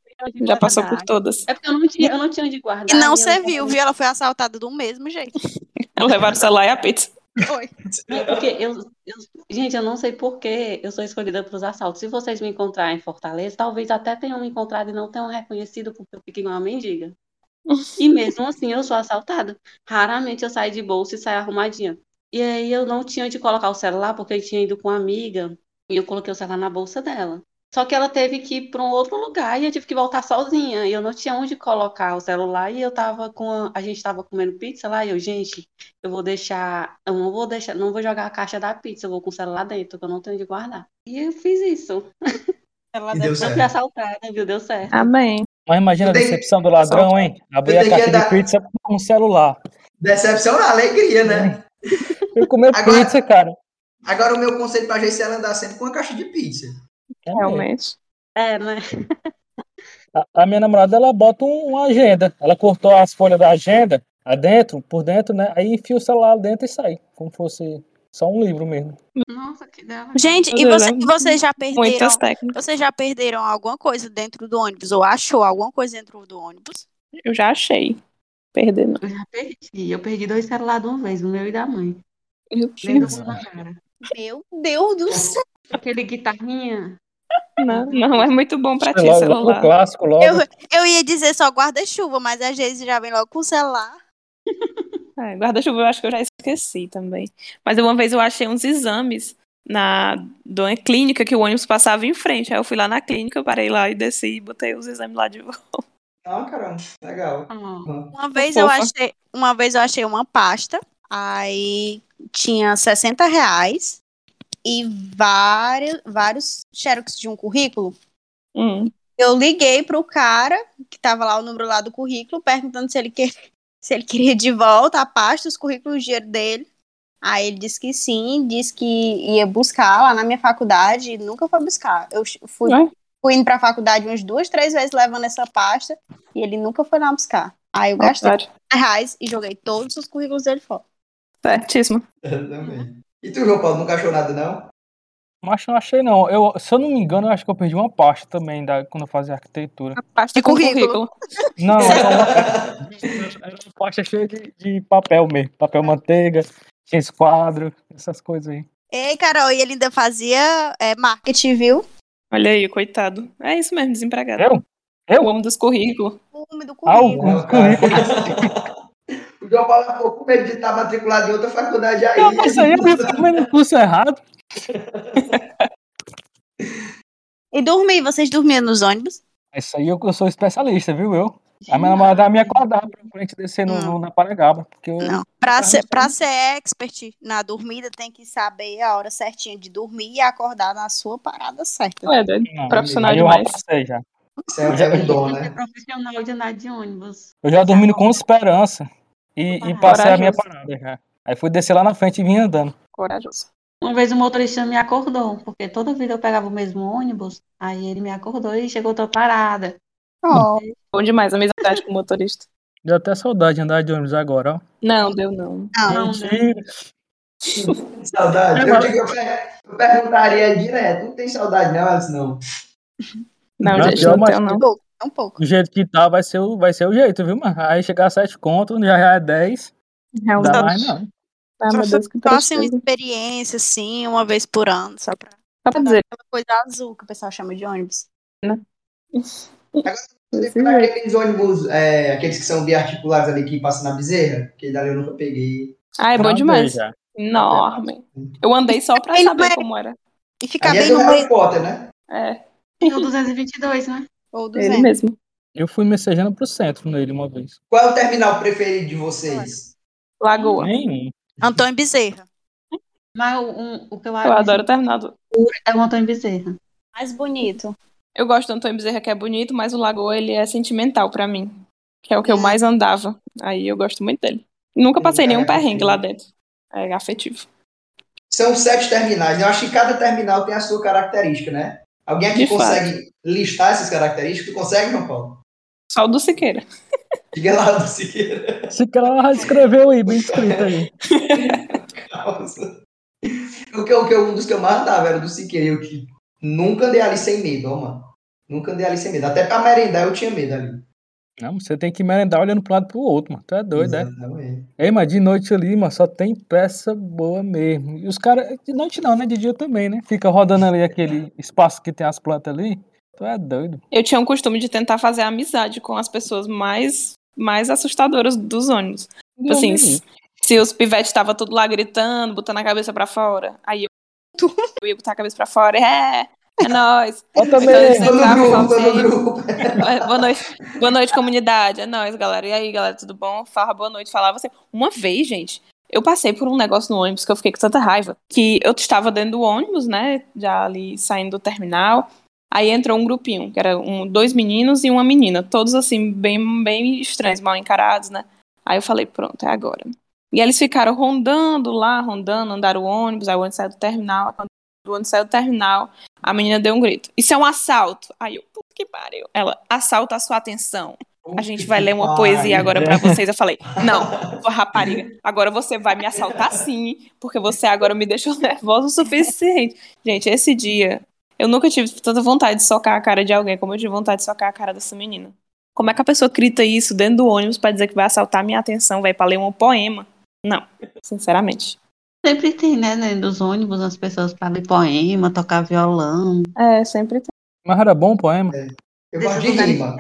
Já passou por todas. É porque eu não tinha, eu não tinha onde guardar. E não eu serviu, viu? Ela foi assaltada do mesmo jeito. (laughs) Levaram o celular e a pizza. Foi. É porque eu, eu- gente, eu não sei por que eu sou escolhida para os assaltos. Se vocês me encontrarem em Fortaleza, talvez até tenham me encontrado e não tenham reconhecido porque eu fiquei uma mendiga. E mesmo assim eu sou assaltada. Raramente eu saio de bolsa e saio arrumadinha. E aí eu não tinha onde colocar o celular porque eu tinha ido com uma amiga e eu coloquei o celular na bolsa dela. Só que ela teve que ir para um outro lugar e eu tive que voltar sozinha. E eu não tinha onde colocar o celular e eu tava com a, a gente tava comendo pizza lá e eu, gente, eu vou deixar, eu não vou deixar, não vou jogar a caixa da pizza, eu vou com o celular dentro, que eu não tenho onde guardar. E eu fiz isso. (laughs) Ela deu certo. assaltada, viu? Deu certo. Amém. Mas imagina a decepção do ladrão, hein? Abrir a caixa de pizza com um celular. Decepção não, alegria, né? Eu comer Agora- pizza, cara. Agora o meu conselho pra gente é ela andar sempre com uma caixa de pizza. É mesmo. Realmente. É, né? A, a minha namorada, ela bota um- uma agenda. Ela cortou as folhas da agenda adentro, por dentro, né? Aí enfia o celular dentro e sai. Como fosse só um livro mesmo. Nossa, que dela. Gente, e você- é e vocês já perderam? Vocês já perderam alguma coisa dentro do ônibus? Ou achou alguma coisa dentro do ônibus? Eu já achei. Perder não. Eu já perdi. Eu perdi dois celulares de uma vez, o meu e da mãe. Do cara. Meu Deus do céu. Aquele guitarrinha. Não, não é muito bom pra ti, Logo, logo, o celular. clássico logo. Eu, eu ia dizer só guarda-chuva, mas às vezes já vem logo com o celular. É, guarda-chuva eu acho que eu já esqueci também. Mas uma vez eu achei uns exames na de uma clínica que o ônibus passava em frente. Aí eu fui lá na clínica, eu parei lá e desci e botei os exames lá de (laughs) volta. Ah, caramba, legal. Ah, Uma vez eu achei, uma vez eu achei uma pasta, aí tinha 60 reais e vários, vários xerox de um currículo. Hum. Eu liguei pro cara, que tava lá o número lá do currículo, perguntando se ele, que, se ele queria de volta a pasta, os currículos, o dinheiro dele. Aí ele disse que sim, disse que ia buscar lá na minha faculdade e nunca foi buscar. Eu fui, Ué? fui indo pra faculdade umas duas, três vezes levando essa pasta e ele nunca foi lá buscar. Aí eu gastei reais e joguei todos os currículos dele fora. Certíssimo. Eu também. E tu, João Paulo, nunca achou nada, não? Mas não achei não. Eu, se eu não me engano, eu acho que eu perdi uma pasta também da, quando eu fazia arquitetura. Pasta De com currículo. currículo. Não, (laughs) era uma, era uma pasta cheia de, de papel mesmo. Papel manteiga, tinha esquadro, essas coisas aí. Ei, Carol, e ele ainda fazia é, marketing, viu? Olha aí, coitado. É isso mesmo, desempregado. Eu? Eu? O homem dos currículos. O nome do currículo. Alguns Não, cara. currículos. João Paulo ficou com medo de estar matriculado em outra faculdade aí. Não, isso aí eu ia ficar no curso errado. (laughs) E dormir, vocês dormiam nos ônibus? Isso aí eu, eu sou especialista, viu? Eu. A minha namorada me acordava pra gente descer no, no- na Paragaba. Porque eu, Não. Pra ser, pra ser expert na dormida, tem que saber a hora certinha de dormir e acordar na sua parada certa. Doido. não, Profissional aí eu já demais. passei já. Isso é, é É né? profissional de andar de ônibus. Eu já dormindo com esperança. E, e passei a minha parada já. Aí fui descer lá na frente e vim andando. Corajoso. Uma vez o motorista me acordou, porque toda vida eu pegava o mesmo ônibus, aí ele me acordou e chegou outra parada. Oh, Bom demais, amizade com o motorista. Deu até saudade de andar de ônibus agora, ó. Não, deu não. não. Não, Mentira. (laughs) Saudade. É, Eu, mas- digo, eu, per- eu perguntaria direto. Não tem saudade, não, Alice, não. Não, Não, gente, não tenho, não. Um pouco. Do jeito que tá, vai ser o, vai ser o jeito, viu, mano? Aí chegar a 7 conto, já já é 10. Não dá Realmente. mais, não. Ah, meu Só Deus, que Só assim uma experiência, assim, uma vez por ano, só pra Só pra dizer. aquela coisa azul que o pessoal chama de ônibus. Jeito. aqueles ônibus, é, aqueles que são biarticulares ali que passam na bezerra, que dali eu nunca peguei. Ah, é bom demais. já. Enorme. Eu andei só pra saber vai- como era. E ficar é bem no Harry meio Potter, né? É, E o 222, né? Ou do ele mesmo. Eu fui messejando pro centro nele uma vez. Qual é o terminal preferido de vocês? Lagoa. Nenhum. Antônio Bezerra. Mas o, um- o que eu, Eu adoro o terminado. é o Antônio Bezerra. Mais bonito. Eu gosto do Antônio Bezerra, que é bonito, mas o Lagoa, ele é sentimental pra mim. Que é o que eu mais andava. Aí eu gosto muito dele. Nunca passei Ele é nenhum perrengue lá dentro. É afetivo. São sete terminais. né? Eu acho que cada terminal tem a sua característica, né? Alguém aqui De fato. consegue listar essas características? Tu consegue, João Paulo? Só o do Siqueira. Diga lá do Siqueira. Já escreveu aí, bem escrito aí. Causa. (laughs) O que, o que, um dos que eu mais andava era do Siqueira. Eu que nunca andei ali sem medo, ó, mano. Nunca andei ali sem medo. Até pra merendar eu tinha medo ali. Não, você tem que merendar olhando pro lado e pro outro, mano. Tu é doido, é? Exatamente. Ei, mas de noite ali, mano, só tem peça boa mesmo. E os caras, de noite não, né? De dia também, né? Fica rodando ali aquele espaço que tem as plantas ali. Tu é doido. Eu tinha um costume de tentar fazer amizade com as pessoas mais, mais assustadoras dos ônibus. Tipo assim, se, se os pivetes estavam tudo lá gritando, botando a cabeça pra fora, aí eu, (laughs) eu ia botar a cabeça pra fora, é, é nóis. Ó Então também. eles Tô no entravam grupo, tô falavam no grupo. "Oi, boa noite, boa noite, comunidade, é nóis, galera. E aí, galera, tudo bom? Fala boa noite, falava assim. Uma vez, gente, eu passei por um negócio no ônibus que eu fiquei com tanta raiva, que eu estava dentro do ônibus, né, já ali saindo do terminal, Aí entrou um grupinho, que era um, dois meninos e uma menina, todos assim, bem, bem estranhos, mal encarados, né? Aí eu falei, pronto, é agora. E eles ficaram rondando lá, rondando, andaram o ônibus, aí o ônibus saiu do terminal, quando saiu do terminal, a menina deu um grito, isso é um assalto. Aí eu, puta que pariu. Ela, assalta a sua atenção. A gente vai ler uma poesia agora pra vocês. Eu falei, (laughs) não, rapariga, agora você vai me assaltar sim, porque você agora me deixou nervosa o suficiente. Gente, esse dia, eu nunca tive tanta vontade de socar a cara de alguém como eu tive vontade de socar a cara dessa menina. Como é que a pessoa grita isso dentro do ônibus pra dizer que vai assaltar minha atenção, vai pra ler um poema? Não, sinceramente. Sempre tem, né, dentro dos ônibus, as pessoas pra ler poema, tocar violão. É, sempre tem. Mas era bom o poema. Eu gosto de rima.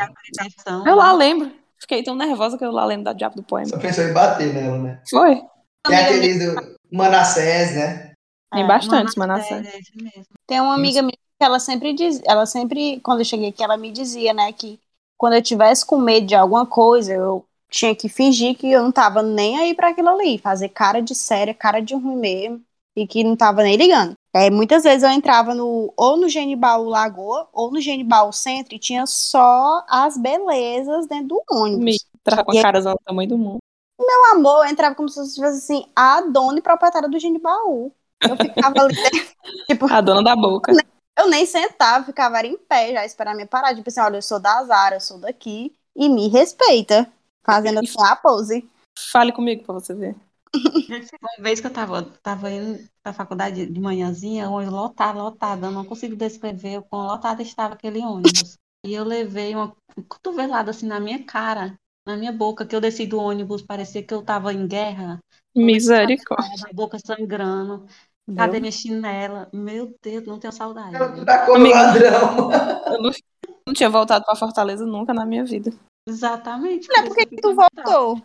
Eu lá lembro. Fiquei tão nervosa que eu lá lembro da diabo do poema. Só pensou em bater nela, né? Foi. Tem aqueles do Manassés, né? Tem É, bastantes, Manassés, Manassés. é. Tem uma amiga minha que ela sempre diz, ela sempre, quando eu cheguei aqui, ela me dizia, né, que quando eu tivesse com medo de alguma coisa, eu tinha que fingir que eu não tava nem aí pra aquilo ali, fazer cara de séria, cara de ruim mesmo, e que não tava nem ligando. É, muitas vezes eu entrava no ou no Genibaú Lagoa ou no Genibaú Centro e tinha só as belezas dentro do ônibus. Me trava com E a cara do tamanho do mundo. Meu amor, eu entrava como se fosse assim, a dona e proprietária do Genibaú. Eu ficava ali, (laughs) tipo, A dona da boca. eu nem sentava, ficava em pé já, esperar me parar. Tipo assim, olha, eu sou da Zara, eu sou daqui, e me respeita. Fazendo assim a pose. Fale comigo pra você ver. Uma vez que eu tava, tava indo pra faculdade de manhãzinha, o ônibus lotado, lotado. Eu não consigo descrever o quão lotado estava aquele ônibus. E eu levei uma cotovelada assim na minha cara, na minha boca, que eu desci do ônibus, parecia que eu tava em guerra. Misericórdia. A boca sangrando. Cadê minha chinela? Meu Deus, não tenho saudade. Tu tá como Amiga. ladrão. Eu não, não tinha voltado pra Fortaleza nunca na minha vida. Exatamente. Mulher, por isso que, que tu eu voltou?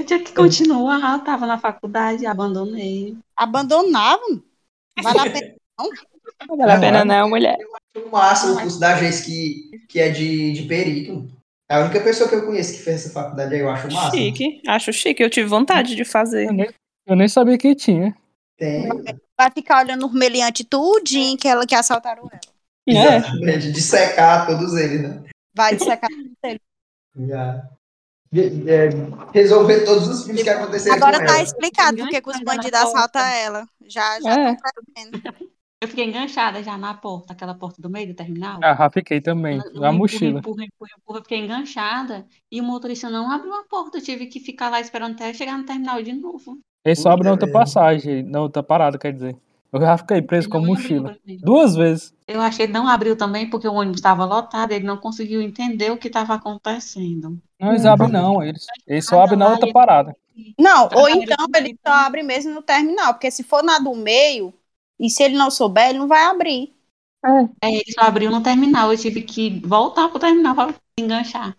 Eu tinha que continuar, tava na faculdade, abandonei. Abandonava? Vale a pena. Não vale a Não, pena é. não, mulher. O massa, o curso da gente que, que é de, de perito. É a única pessoa que eu conheço que fez essa faculdade aí, eu acho massa. Chique. Acho chique. Eu tive vontade de fazer. Eu nem, eu nem sabia que tinha. Tem, Vai ficar olhando o meliante tudinho que, ela, que assaltaram ela. É. exatamente, de secar todos eles, né? Vai dissecar. Já. De- é, resolver todos os crimes que aconteceram Agora com tá ela. explicado porque que os bandidos assaltam ela. Já, já É. tô percebendo. Eu fiquei enganchada já na porta, aquela porta do meio do terminal. Ah, fiquei também. No Na empurra, mochila. Empurra, empurra, empurra, eu fiquei enganchada e o motorista não abriu a porta. Eu tive que ficar lá esperando até chegar no terminal de novo. Eles só abrem na outra passagem, na outra parada, quer dizer. Eu já fiquei preso com a mochila. Duas vezes. Eu achei que não abriu também porque o ônibus estava lotado, ele não conseguiu entender o que estava acontecendo. Não, eles Hum. abrem não. Eles, eles só abrem na outra ele- parada. Não, ou Trabalha então ele só abre mesmo no terminal, porque se for na do meio, e se ele não souber, ele não vai abrir. É, ele só abriu no terminal, eu tive que voltar pro terminal para enganchar.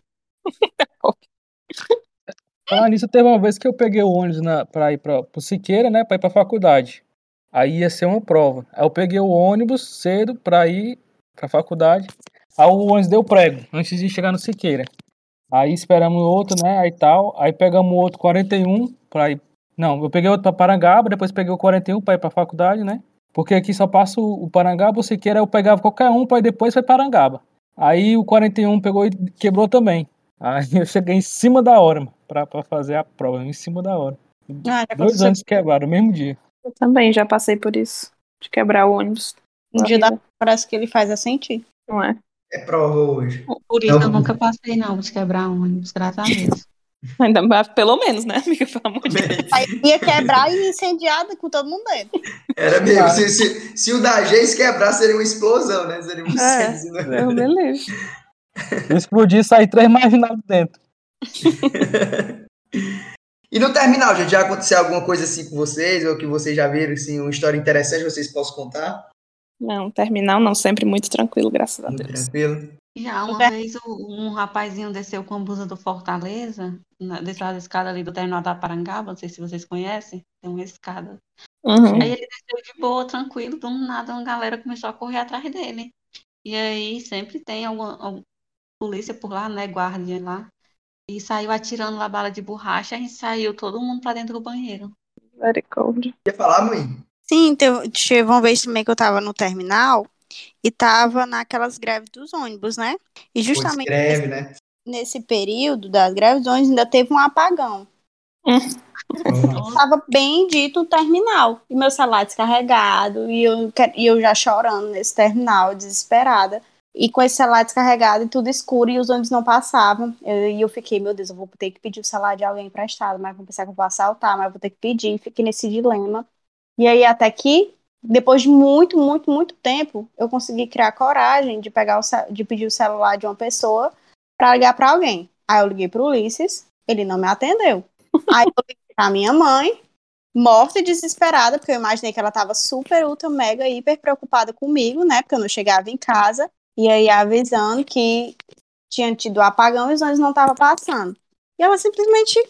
Falar nisso, teve uma vez que eu peguei o ônibus na, pra ir pra, pro Siqueira, né? Pra ir pra faculdade. Aí ia ser uma prova. Aí eu peguei o ônibus cedo pra ir pra faculdade. Aí o ônibus deu prego, antes de chegar no Siqueira. Aí esperamos outro, né? Aí tal. Aí pegamos o outro 41 pra ir. Não, eu peguei outro pra Parangaba, depois peguei o 41 pra ir pra faculdade, né? Porque aqui só passa o, Parangaba, o Siqueira eu pegava qualquer um ir depois foi Parangaba. Aí o 41 pegou e quebrou também. Aí eu cheguei em cima da hora, mano, pra, pra fazer a prova, em cima da hora. Ah, Dois anos quebraram, no mesmo dia. Eu também já passei por isso. De quebrar o ônibus. um dia Horrível. parece que ele faz a sentir. Não é? É prova hoje. Por isso Não. eu nunca passei, não, de quebrar ônibus, graças a Deus. (laughs) Ainda mais, pelo menos, né, amiga? Pelo amor de Deus. Aí ia quebrar e incendiada com todo mundo dentro. Era mesmo. Se, se, se o da Geis quebrar, seria uma explosão, né? Seria um É. incêndio, né? Deus me livre. Explodir e sair três marginados dentro. (laughs) E no terminal, gente, já aconteceu alguma coisa assim com vocês? Ou que vocês já viram, assim, uma história interessante que vocês possam contar? Não, terminal não, sempre muito tranquilo, graças a Muito Deus. tranquilo. Já uma É. vez um rapazinho desceu com a blusa do Fortaleza, na, desceu a escada ali do terminal da Parangaba, não sei se vocês conhecem, tem uma escada. Uhum. Aí ele desceu de boa, tranquilo, do nada uma galera começou a correr atrás dele. E aí sempre tem alguma, alguma polícia por lá, né, guarda lá. E saiu atirando lá bala de borracha e saiu todo mundo pra dentro do banheiro. Misericórdia. Quer falar, mãe? Sim, teve, teve uma vez também que eu tava no terminal e tava naquelas greves dos ônibus, né? E justamente escreve, né? nesse período das greves dos ônibus ainda teve um apagão. Uhum. (laughs) Tava bem dito o terminal. E meu celular descarregado. E eu, e eu já chorando nesse terminal, desesperada. E com esse celular descarregado e tudo escuro e os ônibus não passavam. Eu- E eu, fiquei, meu Deus, eu vou ter que pedir o celular de alguém emprestado, mas vou pensar que eu vou assaltar, mas vou ter que pedir. Fiquei nesse dilema. E aí, até que, depois de muito, muito, muito tempo, eu consegui criar coragem de pegar o, de pedir o celular de uma pessoa para ligar para alguém. Aí eu liguei pro Ulisses, ele não me atendeu. (laughs) Aí eu liguei pra minha mãe, morta e desesperada, porque eu imaginei que ela tava super, ultra, mega, hiper preocupada comigo, né? Porque eu não chegava em casa. E aí avisando que tinha tido apagão e os ônibus não estavam passando. E ela simplesmente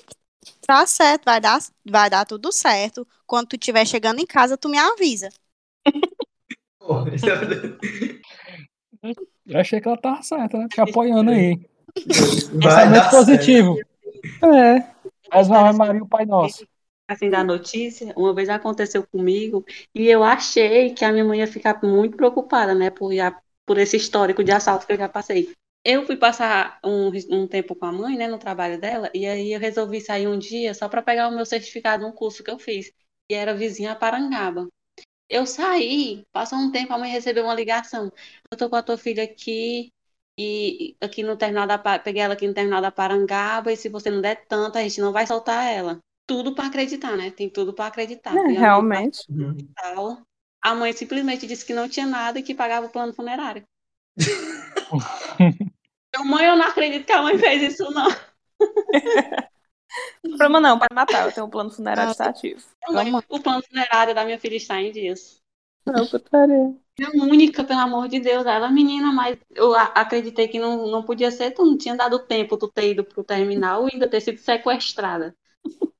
tá certo, vai dar, vai dar tudo certo. Quando tu estiver chegando em casa, tu me avisa. Eu achei que ela tava certa, né? Te apoiando aí. Vai Pensamento dar certo. positivo. É. Faz uma Ave Maria e o Pai Nosso. assim, da notícia, uma vez aconteceu comigo, e eu achei que a minha mãe ia ficar muito preocupada, né, por, por esse histórico de assalto que eu já passei. Eu fui passar um, um tempo com a mãe, né, no trabalho dela, e aí eu resolvi sair um dia só para pegar o meu certificado num curso que eu fiz, e era vizinha a Parangaba. Eu saí, passou um tempo, a mãe recebeu uma ligação. Eu tô com a tua filha aqui, e aqui no terminal da peguei ela aqui no terminal da Parangaba, e se você não der tanto, a gente não vai soltar ela. Tudo para acreditar, né? Tem tudo para acreditar. É, realmente. A mãe simplesmente disse que não tinha nada e que pagava o plano funerário. (laughs) Eu, mãe, eu não acredito que a mãe fez isso, não. Problema não, para Natal, eu tenho um plano funerário Ah, ativo. Mãe, o plano funerário da minha filha está em dias. Não, putaria. Minha única, pelo amor de Deus. Ela, menina, mas eu a- acreditei que não, não podia ser, tu não tinha dado tempo tu ter ido pro terminal e ainda ter sido sequestrada.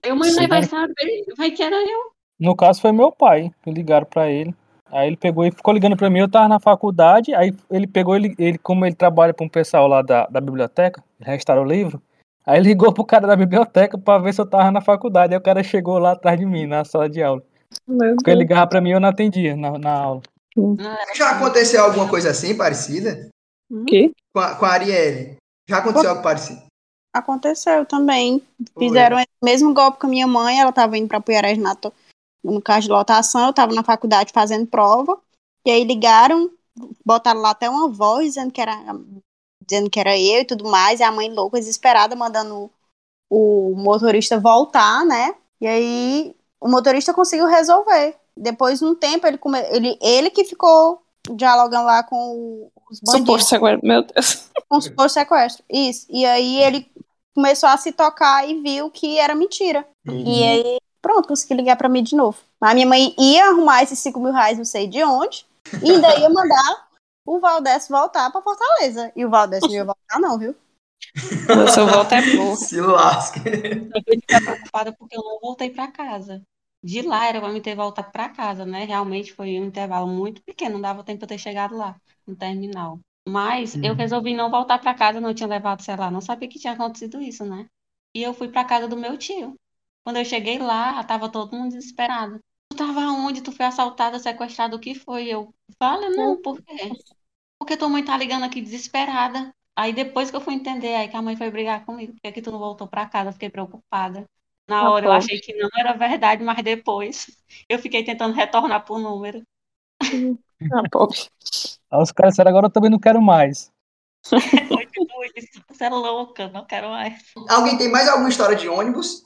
Eu, mãe, Sim. vai saber, vai que era eu. No caso foi meu pai, que ligaram pra ele. Aí ele pegou e ficou ligando pra mim, eu tava na faculdade, aí ele pegou, ele, ele como ele trabalha pra um pessoal lá da, da biblioteca, ele restaura o livro, aí ele ligou pro cara da biblioteca pra ver se eu tava na faculdade, aí o cara chegou lá atrás de mim, na sala de aula. Porque ele ligava pra mim e eu não atendia na, na aula. Já aconteceu alguma coisa assim, parecida? Que? Com a, com a Arielle? Já aconteceu algo parecido? Aconteceu também. Foi. Fizeram o mesmo golpe com a minha mãe, ela tava indo pra Puiarés na to- no caso de lotação, eu tava na faculdade fazendo prova, e aí ligaram, botaram lá até uma voz dizendo que era dizendo que era eu e tudo mais, e a mãe louca, desesperada, mandando o motorista voltar, né? E aí o motorista conseguiu resolver. Depois de um tempo, ele, come... ele, ele que ficou dialogando lá com o- os bandidos Suposto sequestro. Meu Deus. com o suposto sequestro. Isso. E aí ele começou a se tocar e viu que era mentira. E aí, pronto, consegui ligar pra mim de novo. A minha mãe ia arrumar esses 5 mil reais, não sei de onde, e ainda ia mandar o Valdés voltar pra Fortaleza. E o Valdés não ia voltar, não, viu? O seu volta é burro. (laughs) Se lasque. Eu fiquei preocupada porque eu não voltei para casa. De lá era para me ter voltado para casa, né? Realmente foi um intervalo muito pequeno, não dava tempo de eu ter chegado lá no terminal. Mas eu Uhum. resolvi não voltar para casa, não tinha levado celular, não sabia que tinha acontecido isso, né? E eu fui para casa do meu tio. Quando eu cheguei lá, tava todo mundo desesperado. Tu tava onde? Tu foi assaltada, sequestrada, o que foi? Eu fala, não, por quê? Porque tua mãe tá ligando aqui desesperada. Aí depois que eu fui entender, aí que a mãe foi brigar comigo, porque que tu não voltou pra casa, eu fiquei preocupada. Na Ah, hora eu achei que não era verdade, mas depois (laughs) eu fiquei tentando retornar pro número. Ah, pobre. Aí os caras disseram, agora eu também não quero mais. (laughs) Tipo. Você é louca, não quero mais. Alguém tem mais alguma história de ônibus?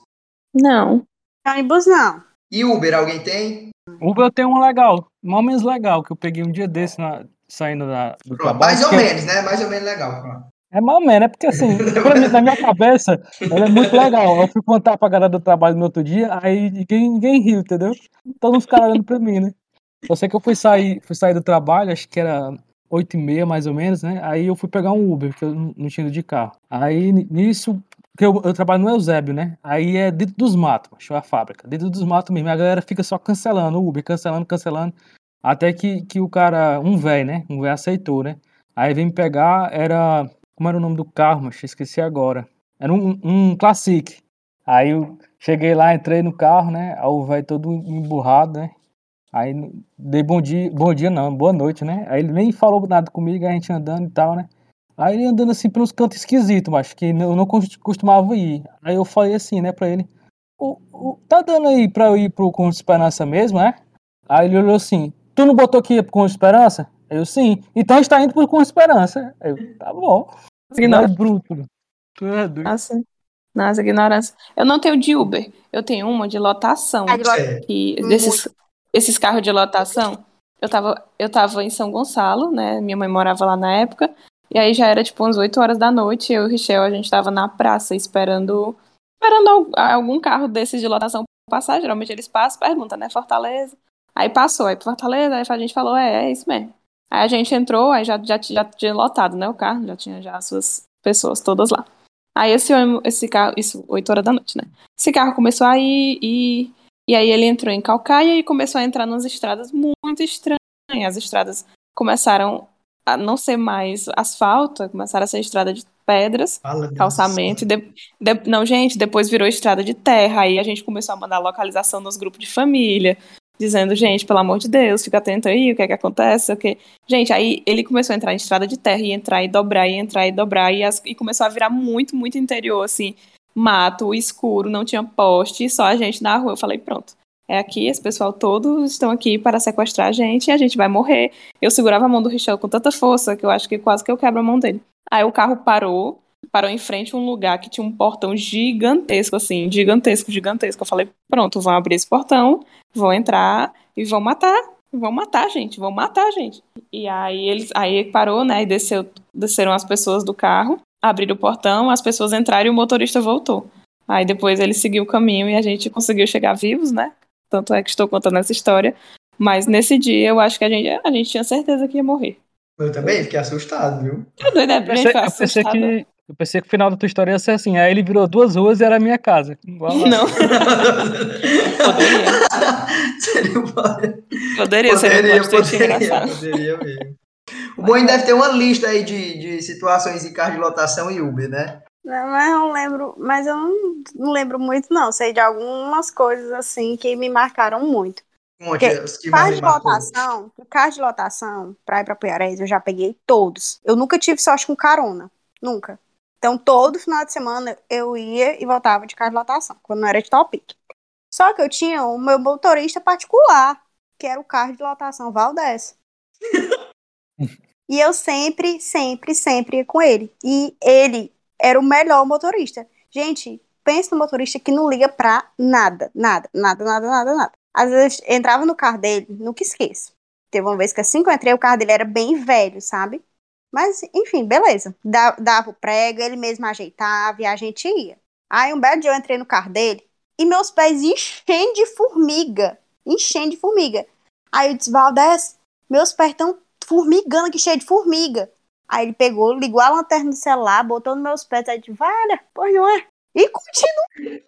Não. Ônibus não. E Uber, alguém tem? Uber eu tenho um legal, mal menos legal, que eu peguei um dia desse na- saindo da, do Pronto, trabalho. mais ou menos, né? Mais ou menos legal. Pronto. É mal menos, é porque assim, (laughs) pra mim, na minha cabeça, ela é muito legal. Eu fui contar pra galera do trabalho no outro dia, aí ninguém, ninguém riu, entendeu? Todos os caras olhando pra mim, né? Eu sei que eu fui sair, fui sair do trabalho, acho que era oito e meia mais ou menos, né? Aí eu fui pegar um Uber, porque eu não tinha ido de carro. Aí ni- nisso, porque eu, eu trabalho no Eusébio, né? Aí é dentro dos matos, macho, é a fábrica. Dentro dos matos mesmo. A galera fica só cancelando o Uber, cancelando, cancelando. Até que, que o cara, um velho, né? Um velho aceitou, né? Aí veio me pegar, era. Como era o nome do carro, mas esqueci agora. Era um, um Classic. Aí eu cheguei lá, entrei no carro, né? Aí o velho todo emburrado, né? Aí dei bom dia, bom dia não, boa noite, né? Aí ele nem falou nada comigo, a gente andando e tal, né? Aí ele andando assim pelos cantos esquisitos, mas que eu não cos- costumava ir. Aí eu falei assim, né, pra ele: "O- o- Tá dando aí pra eu ir pro Com Esperança mesmo, é? Aí ele olhou assim: Tu não botou aqui Com Esperança? Eu sim. Então está indo pro Com Esperança. Aí Eu, tá bom. Ignora- Mas bruto. Tu é doido. Nossa. Nossa, ignorância. Eu não tenho de Uber. Eu tenho uma de lotação. É de É. desses, esses carros de lotação, eu tava, eu tava em São Gonçalo, né? Minha mãe morava lá na época. E aí já era tipo umas 8 horas da noite. Eu e o Richel, a gente tava na praça esperando, esperando al- algum carro desses de lotação passar. Geralmente eles passam, pergunta, né? Fortaleza. Aí passou, aí Fortaleza, aí a gente falou, é, é isso mesmo. Aí a gente entrou, aí já, já, já tinha lotado, né? O carro, já tinha já as suas pessoas todas lá. Aí esse, esse carro, isso, 8 horas da noite, né? Esse carro começou a ir e e aí ele entrou em Calcaia e começou a entrar nas estradas muito estranhas. As estradas começaram a não ser mais asfalto, começaram a ser estrada de pedras, Fala, calçamento. e de- de- não, gente, depois virou estrada de terra. Aí a gente começou a mandar localização nos grupos de família. dizendo, gente, pelo amor de Deus, fica atento aí, o que é que acontece, o que... Gente, aí ele começou a entrar em estrada de terra, e entrar e dobrar, e entrar e dobrar, e, as- e começou a virar muito, muito interior, assim, mato, escuro, não tinha poste, só a gente na rua. Eu falei, pronto, é aqui, esse pessoal todos estão aqui para sequestrar a gente, e a gente vai morrer. Eu segurava a mão do Richel com tanta força, que eu acho que quase que eu quebro a mão dele. Aí o carro parou, parou em frente a um lugar que tinha um portão gigantesco, assim, gigantesco, gigantesco. Eu falei, pronto, vão abrir esse portão, vão entrar e vão matar, vão matar a gente, vão matar a gente. E aí eles, aí parou, né, e desceu, desceram as pessoas do carro, abriram o portão, as pessoas entraram e o motorista voltou. Aí depois ele seguiu o caminho e a gente conseguiu chegar vivos, né? Tanto é que estou contando essa história. Mas nesse dia eu acho que a gente, a gente tinha certeza que ia morrer. Eu também fiquei assustado, viu? Tá doido, né? Eu pensei, eu pensei que, eu pensei que o final da tua história ia ser assim. Aí ele virou duas ruas e era a minha casa. Não, poderia. Seria Poderia ser um Poderia, twist poderia, engraçado. poderia mesmo. O Boeing deve ter uma lista aí de, de situações em carro de lotação e Uber, né? Mas eu não lembro, mas eu não, não lembro muito, não. Sei de algumas coisas assim que me marcaram muito. Mais Carro de lotação, carro de lotação, pra ir pra Piarés, eu já peguei todos. Eu nunca tive sorte com carona. Nunca. Então, todo final de semana eu ia e voltava de carro de lotação, quando não era de Topic. Só que eu tinha o meu motorista particular, que era o carro de lotação Valdez. (laughs) e eu sempre, sempre, sempre ia com ele. E ele era o melhor motorista. Gente, pensa no motorista que não liga pra nada, nada, nada, nada, nada, nada. Às vezes entrava no carro dele, nunca esqueço. Teve uma vez que assim que eu entrei, o carro dele era bem velho, sabe? Mas, enfim, beleza. Da- Dava o prego, ele mesmo ajeitava e a gente ia. Aí um belo dia eu entrei no carro dele e meus pés enchendo de formiga. Enchendo de formiga. Aí eu disse, meus pés estão formigando aqui, cheio de formiga. Aí ele pegou, ligou a lanterna do celular, botou nos meus pés, aí eu disse, vale, pois não é? E continua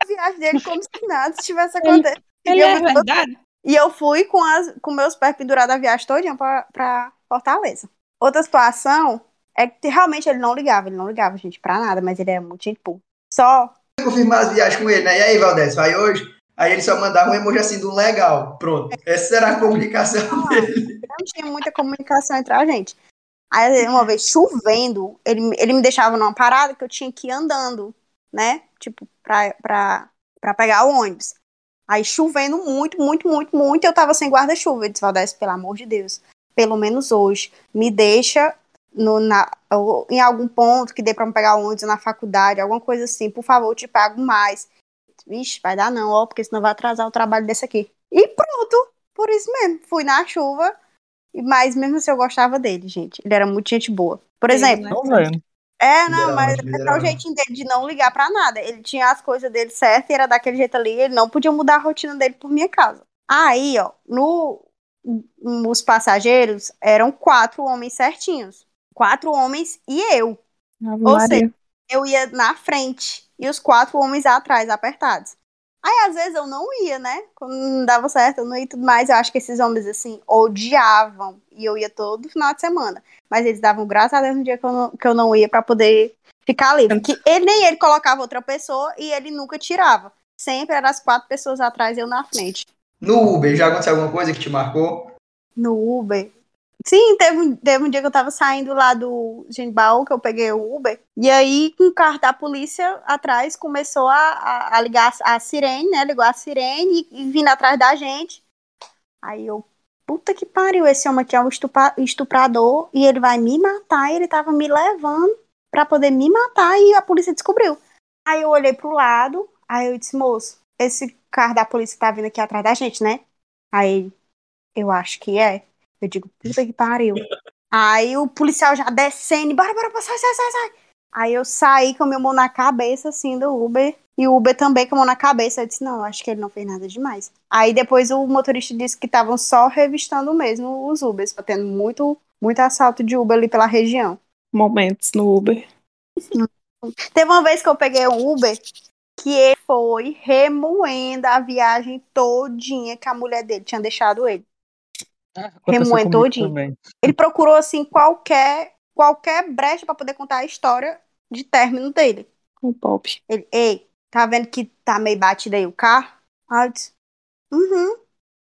a viagem dele como se nada tivesse acontecido. Ele E eu é verdade. e eu fui com, as, com meus pés pendurados a viagem toda pra, pra Fortaleza. Outra situação é que realmente ele não ligava, ele não ligava, gente, pra nada, mas ele é muito boa. Só. confirmar as viagens com ele, né? E aí, Valdez, vai hoje? Aí ele só mandava um emoji assim do legal. Pronto. Essa será a comunicação dele. Não tinha muita comunicação entre a gente. Aí, uma vez chovendo, ele, ele me deixava numa parada que eu tinha que ir andando, né? Tipo, pra, pra, pra pegar o ônibus. Aí chovendo muito, muito, muito, muito, eu tava sem guarda-chuva. Eu disse, Valdez, pelo amor de Deus, pelo menos hoje, me deixa no, na, ou em algum ponto que dê pra me pegar o ônibus na faculdade, alguma coisa assim, por favor, eu te pago mais. Vixe, vai dar não, ó, porque senão vai atrasar o trabalho desse aqui. E pronto, por isso mesmo. Fui na chuva, mas mesmo assim eu gostava dele, gente. Ele era muito gente boa. Por Ele, exemplo? Tô vendo. é, não, mas é só o jeitinho dele de não ligar pra nada. Ele tinha as coisas dele certas e era daquele jeito ali. Ele não podia mudar a rotina dele por minha casa. Aí, ó, no, os passageiros eram quatro homens certinhos. Quatro homens e eu. Ave Ou Maria. seja, eu ia na frente e os quatro homens atrás, apertados. Aí, às vezes, eu não ia, né? Quando não dava certo, eu não ia e tudo mais. Eu acho que esses homens, assim, odiavam. E eu ia todo final de semana. Mas eles davam graças a Deus no dia que eu não, que eu não ia pra poder ficar livre. Que ele, nem ele colocava outra pessoa e ele nunca tirava. Sempre eram as quatro pessoas atrás e eu na frente. No Uber, já aconteceu alguma coisa que te marcou? No Uber. Sim, teve, um- teve um dia que eu tava saindo lá do Genbaú, que eu peguei o Uber. E aí, com o carro da polícia atrás, começou a, a, a ligar a, a sirene, né? Ligou a sirene e, e vindo atrás da gente. Aí eu, puta que pariu, esse homem aqui é um estupa- estuprador e ele vai me matar. E ele tava me levando pra poder me matar e a polícia descobriu. Aí eu olhei pro lado, aí eu disse, moço, esse carro da polícia tá vindo aqui atrás da gente, né? Aí eu acho que é. Eu digo, puta que pariu. Aí o policial já descendo, bora, bora, sai, sai, sai, sai. Aí eu saí com a minha mão na cabeça, assim, do Uber. E o Uber também com a mão na cabeça. Eu disse, não, acho que ele não fez nada demais. Aí depois o motorista disse que estavam só revistando mesmo os Ubers, tendo muito, muito assalto de Uber ali pela região. Momentos no Uber. Teve uma vez que eu peguei um Uber que ele foi remoendo a viagem todinha que a mulher dele tinha deixado ele. Aconteceu Remoendo todinho. também. Ele procurou assim qualquer qualquer brecha pra poder contar a história de término dele. O pop. Ele, ei, tá vendo que tá meio batido aí o carro? Aí eu disse, uhum.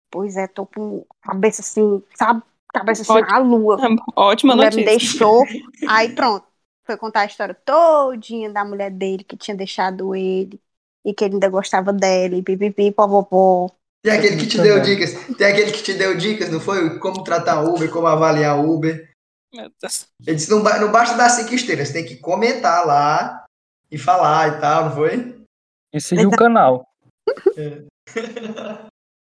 Pois é, tô com cabeça assim, sabe? Cabeça assim Ótimo. na lua. Ótima A mulher me notícia. deixou. (laughs) Aí pronto. Foi contar a história todinha da mulher dele que tinha deixado ele. E que ele ainda gostava dela. E pipipi, popopó. Tem aquele que te deu dicas. Tem aquele que te deu dicas, não foi? Como tratar Uber, como avaliar Uber. Ele disse, não, não basta dar cinco estrelas, tem que comentar lá e falar e tal, não foi? E seguir o canal.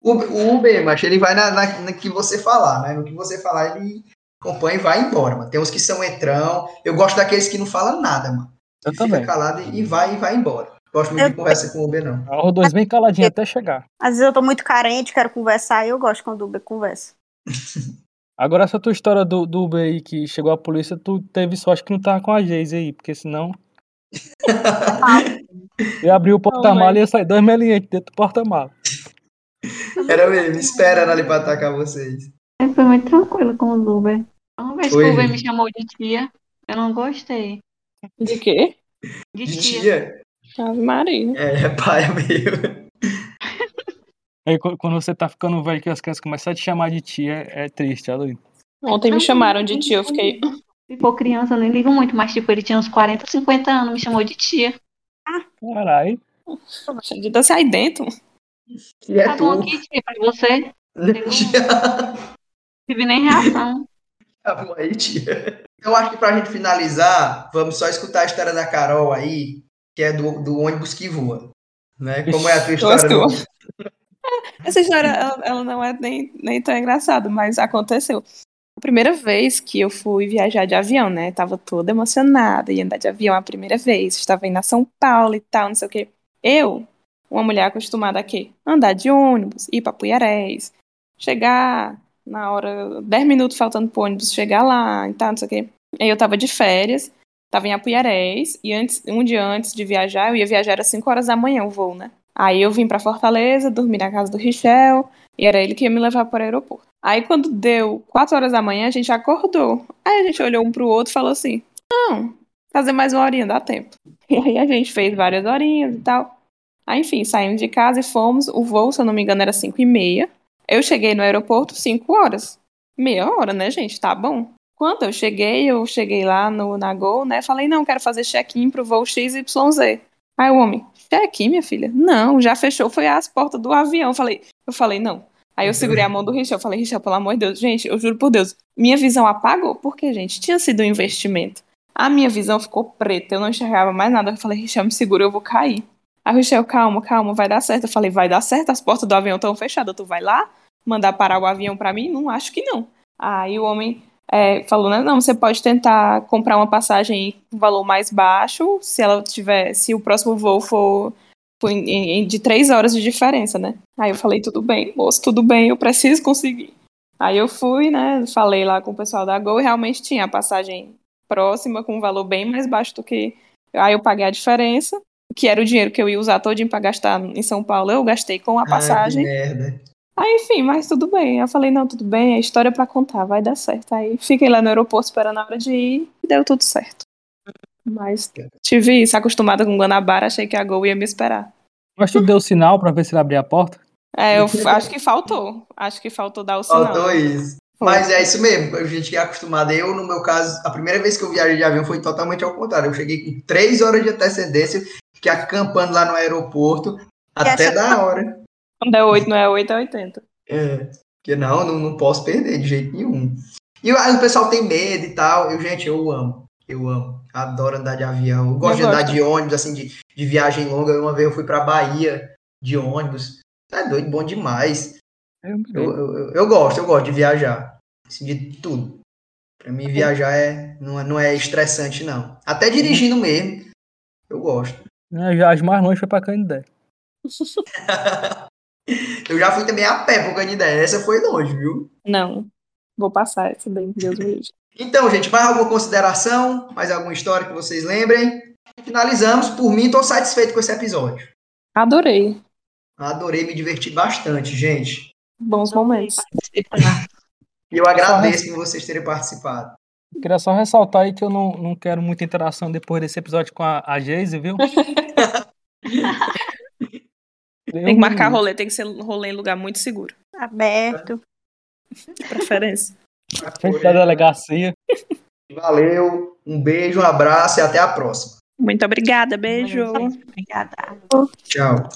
O (laughs) Uber, o Uber, mas ele vai na, na, na que você falar, né? No que você falar, ele acompanha e vai embora, mano. Tem uns que são entrão. Eu gosto daqueles que não falam nada, mano. Eu Fica também. calado e e vai e vai embora. Gosto muito de conversa com o Uber, não. Arro dois bem caladinho até chegar. Às vezes eu tô muito carente, quero conversar. E eu gosto quando o Uber conversa. (laughs) Agora essa tua história do, do Uber aí que chegou a polícia, tu teve sorte que não tava com a Geise aí, porque senão. (laughs) Eu abri o porta-mala e ia sair dois meliantes dentro do porta-mala. (laughs) Era mesmo, esperando ali pra atacar vocês. Eu fui muito tranquila com o Uber. Uma vez Foi. que o Uber me chamou de tia, eu não gostei. De quê? De, De tia. tia? Ave Maria. É, pai meu. Aí qu- quando você tá ficando velho que as crianças começam a te chamar de tia, é triste, Aloysio. Ontem me chamaram de tia, eu fiquei. Se for criança, eu nem ligo muito, mas tipo, ele tinha uns 40, 50 anos, me chamou de tia. Caralho. Xande, tá aí dentro. Que é Tá bom tu. aqui, tia, pra você. Tia. Tive nem reação. Tá bom aí, tia. Eu acho que pra gente finalizar, vamos só escutar a história da Carol aí, que é do, do ônibus que voa. Né? Como é a tua história? do-. (laughs) Essa história, ela, ela não é nem, nem tão engraçada, mas aconteceu. A primeira vez que eu fui viajar de avião, né? Tava toda emocionada, ia andar de avião a primeira vez. Estava indo a São Paulo e tal, não sei o quê. Eu, uma mulher acostumada a quê? Andar de ônibus, ir pra Puiarés, chegar na hora, 10 minutos faltando pro ônibus chegar lá e tal, não sei o quê. Aí eu tava de férias, tava em Apuiarés, e antes, um dia antes de viajar, eu ia viajar às 5 horas da manhã o voo, né? Aí eu vim pra Fortaleza, dormi na casa do Richel, e era ele que ia me levar para o aeroporto. Aí quando deu 4 horas da manhã, a gente acordou. Aí a gente olhou um pro outro e falou assim: Não, fazer mais uma horinha, dá tempo. (laughs) E aí a gente fez várias horinhas e tal. Aí, enfim, saímos de casa e fomos. O voo, se eu não me engano, era 5 e meia. Eu cheguei no aeroporto 5 horas. Meia hora, né, gente? Tá bom. Quando eu cheguei, eu cheguei lá no, na Gol, né? Falei, não, quero fazer check-in pro voo XYZ. Aí o homem, check-in, minha filha? Não, já fechou, foi as portas do avião. Falei, eu falei, não. Aí eu segurei a mão do Richel, falei, Richel, pelo amor de Deus, gente, eu juro por Deus, minha visão apagou, porque, gente, tinha sido um investimento. A minha visão ficou preta, eu não enxergava mais nada. Eu falei, Richel, me segura, eu vou cair. Aí o Richel, calma, calma, vai dar certo. Eu falei, vai dar certo, as portas do avião estão fechadas, tu vai lá mandar parar o avião pra mim? Não, acho que não. Aí o homem é, falou, né, não, você pode tentar comprar uma passagem com valor mais baixo, se ela tiver, se o próximo voo for, for em- em- de três horas de diferença, né? Aí eu falei, tudo bem, moço, tudo bem, eu preciso conseguir. Aí eu fui, né, falei lá com o pessoal da Gol e realmente tinha a passagem próxima com um valor bem mais baixo do que... Aí eu paguei a diferença, que era o dinheiro que eu ia usar todinho pra gastar em São Paulo, eu gastei com a passagem. Que merda. Aí, enfim, mas tudo bem. Eu falei, não, tudo bem, é história pra contar, vai dar certo. Aí fiquei lá no aeroporto esperando a hora de ir e deu tudo certo. Mas tive isso, acostumada com Guanabara, achei que a Gol ia me esperar. Mas tu deu sinal pra ver se ele abria a porta? É, eu acho que faltou. Acho que faltou dar o sinal. Faltou isso. Mas é isso mesmo, a gente que é acostumado. Eu, no meu caso, a primeira vez que eu viajei de avião foi totalmente ao contrário. Eu cheguei com três horas de antecedência, fiquei acampando lá no aeroporto até da hora. Quando é 8, não é 8, é 80. É, porque não, não, não posso perder de jeito nenhum. E aí o pessoal tem medo e tal. Eu, gente, eu amo. Eu amo. Adoro andar de avião. Eu gosto Eu de andar gosto. de ônibus, assim, de, de viagem longa. Uma vez eu fui pra Bahia de ônibus. É doido, bom demais. Eu, Eu, eu, eu- gosto, eu gosto de viajar. Assim, de tudo. Pra mim, viajar é, não, é, não é estressante, não. Até dirigindo mesmo. Eu gosto. Viagem mais longe foi pra Canindé. (laughs) Eu já fui também a pé pro Canindé. Essa foi longe, viu? Não. Vou passar essa daí, Deus me livre. Então, gente, mais alguma consideração? Mais alguma história que vocês lembrem? Finalizamos. Por mim, tô satisfeito com esse episódio. Adorei. Adorei, me diverti bastante, gente. Bons momentos. E eu agradeço por vocês terem participado. Queria só ressaltar aí que eu não, não quero muita interação depois desse episódio com a, a Geise, viu? (laughs) Tem que marcar rolê, tem que ser rolê em lugar muito seguro. Aberto. De preferência. Frente da delegacia. Valeu, um beijo, um abraço e até a próxima. Muito obrigada, beijo. Obrigada. Tchau.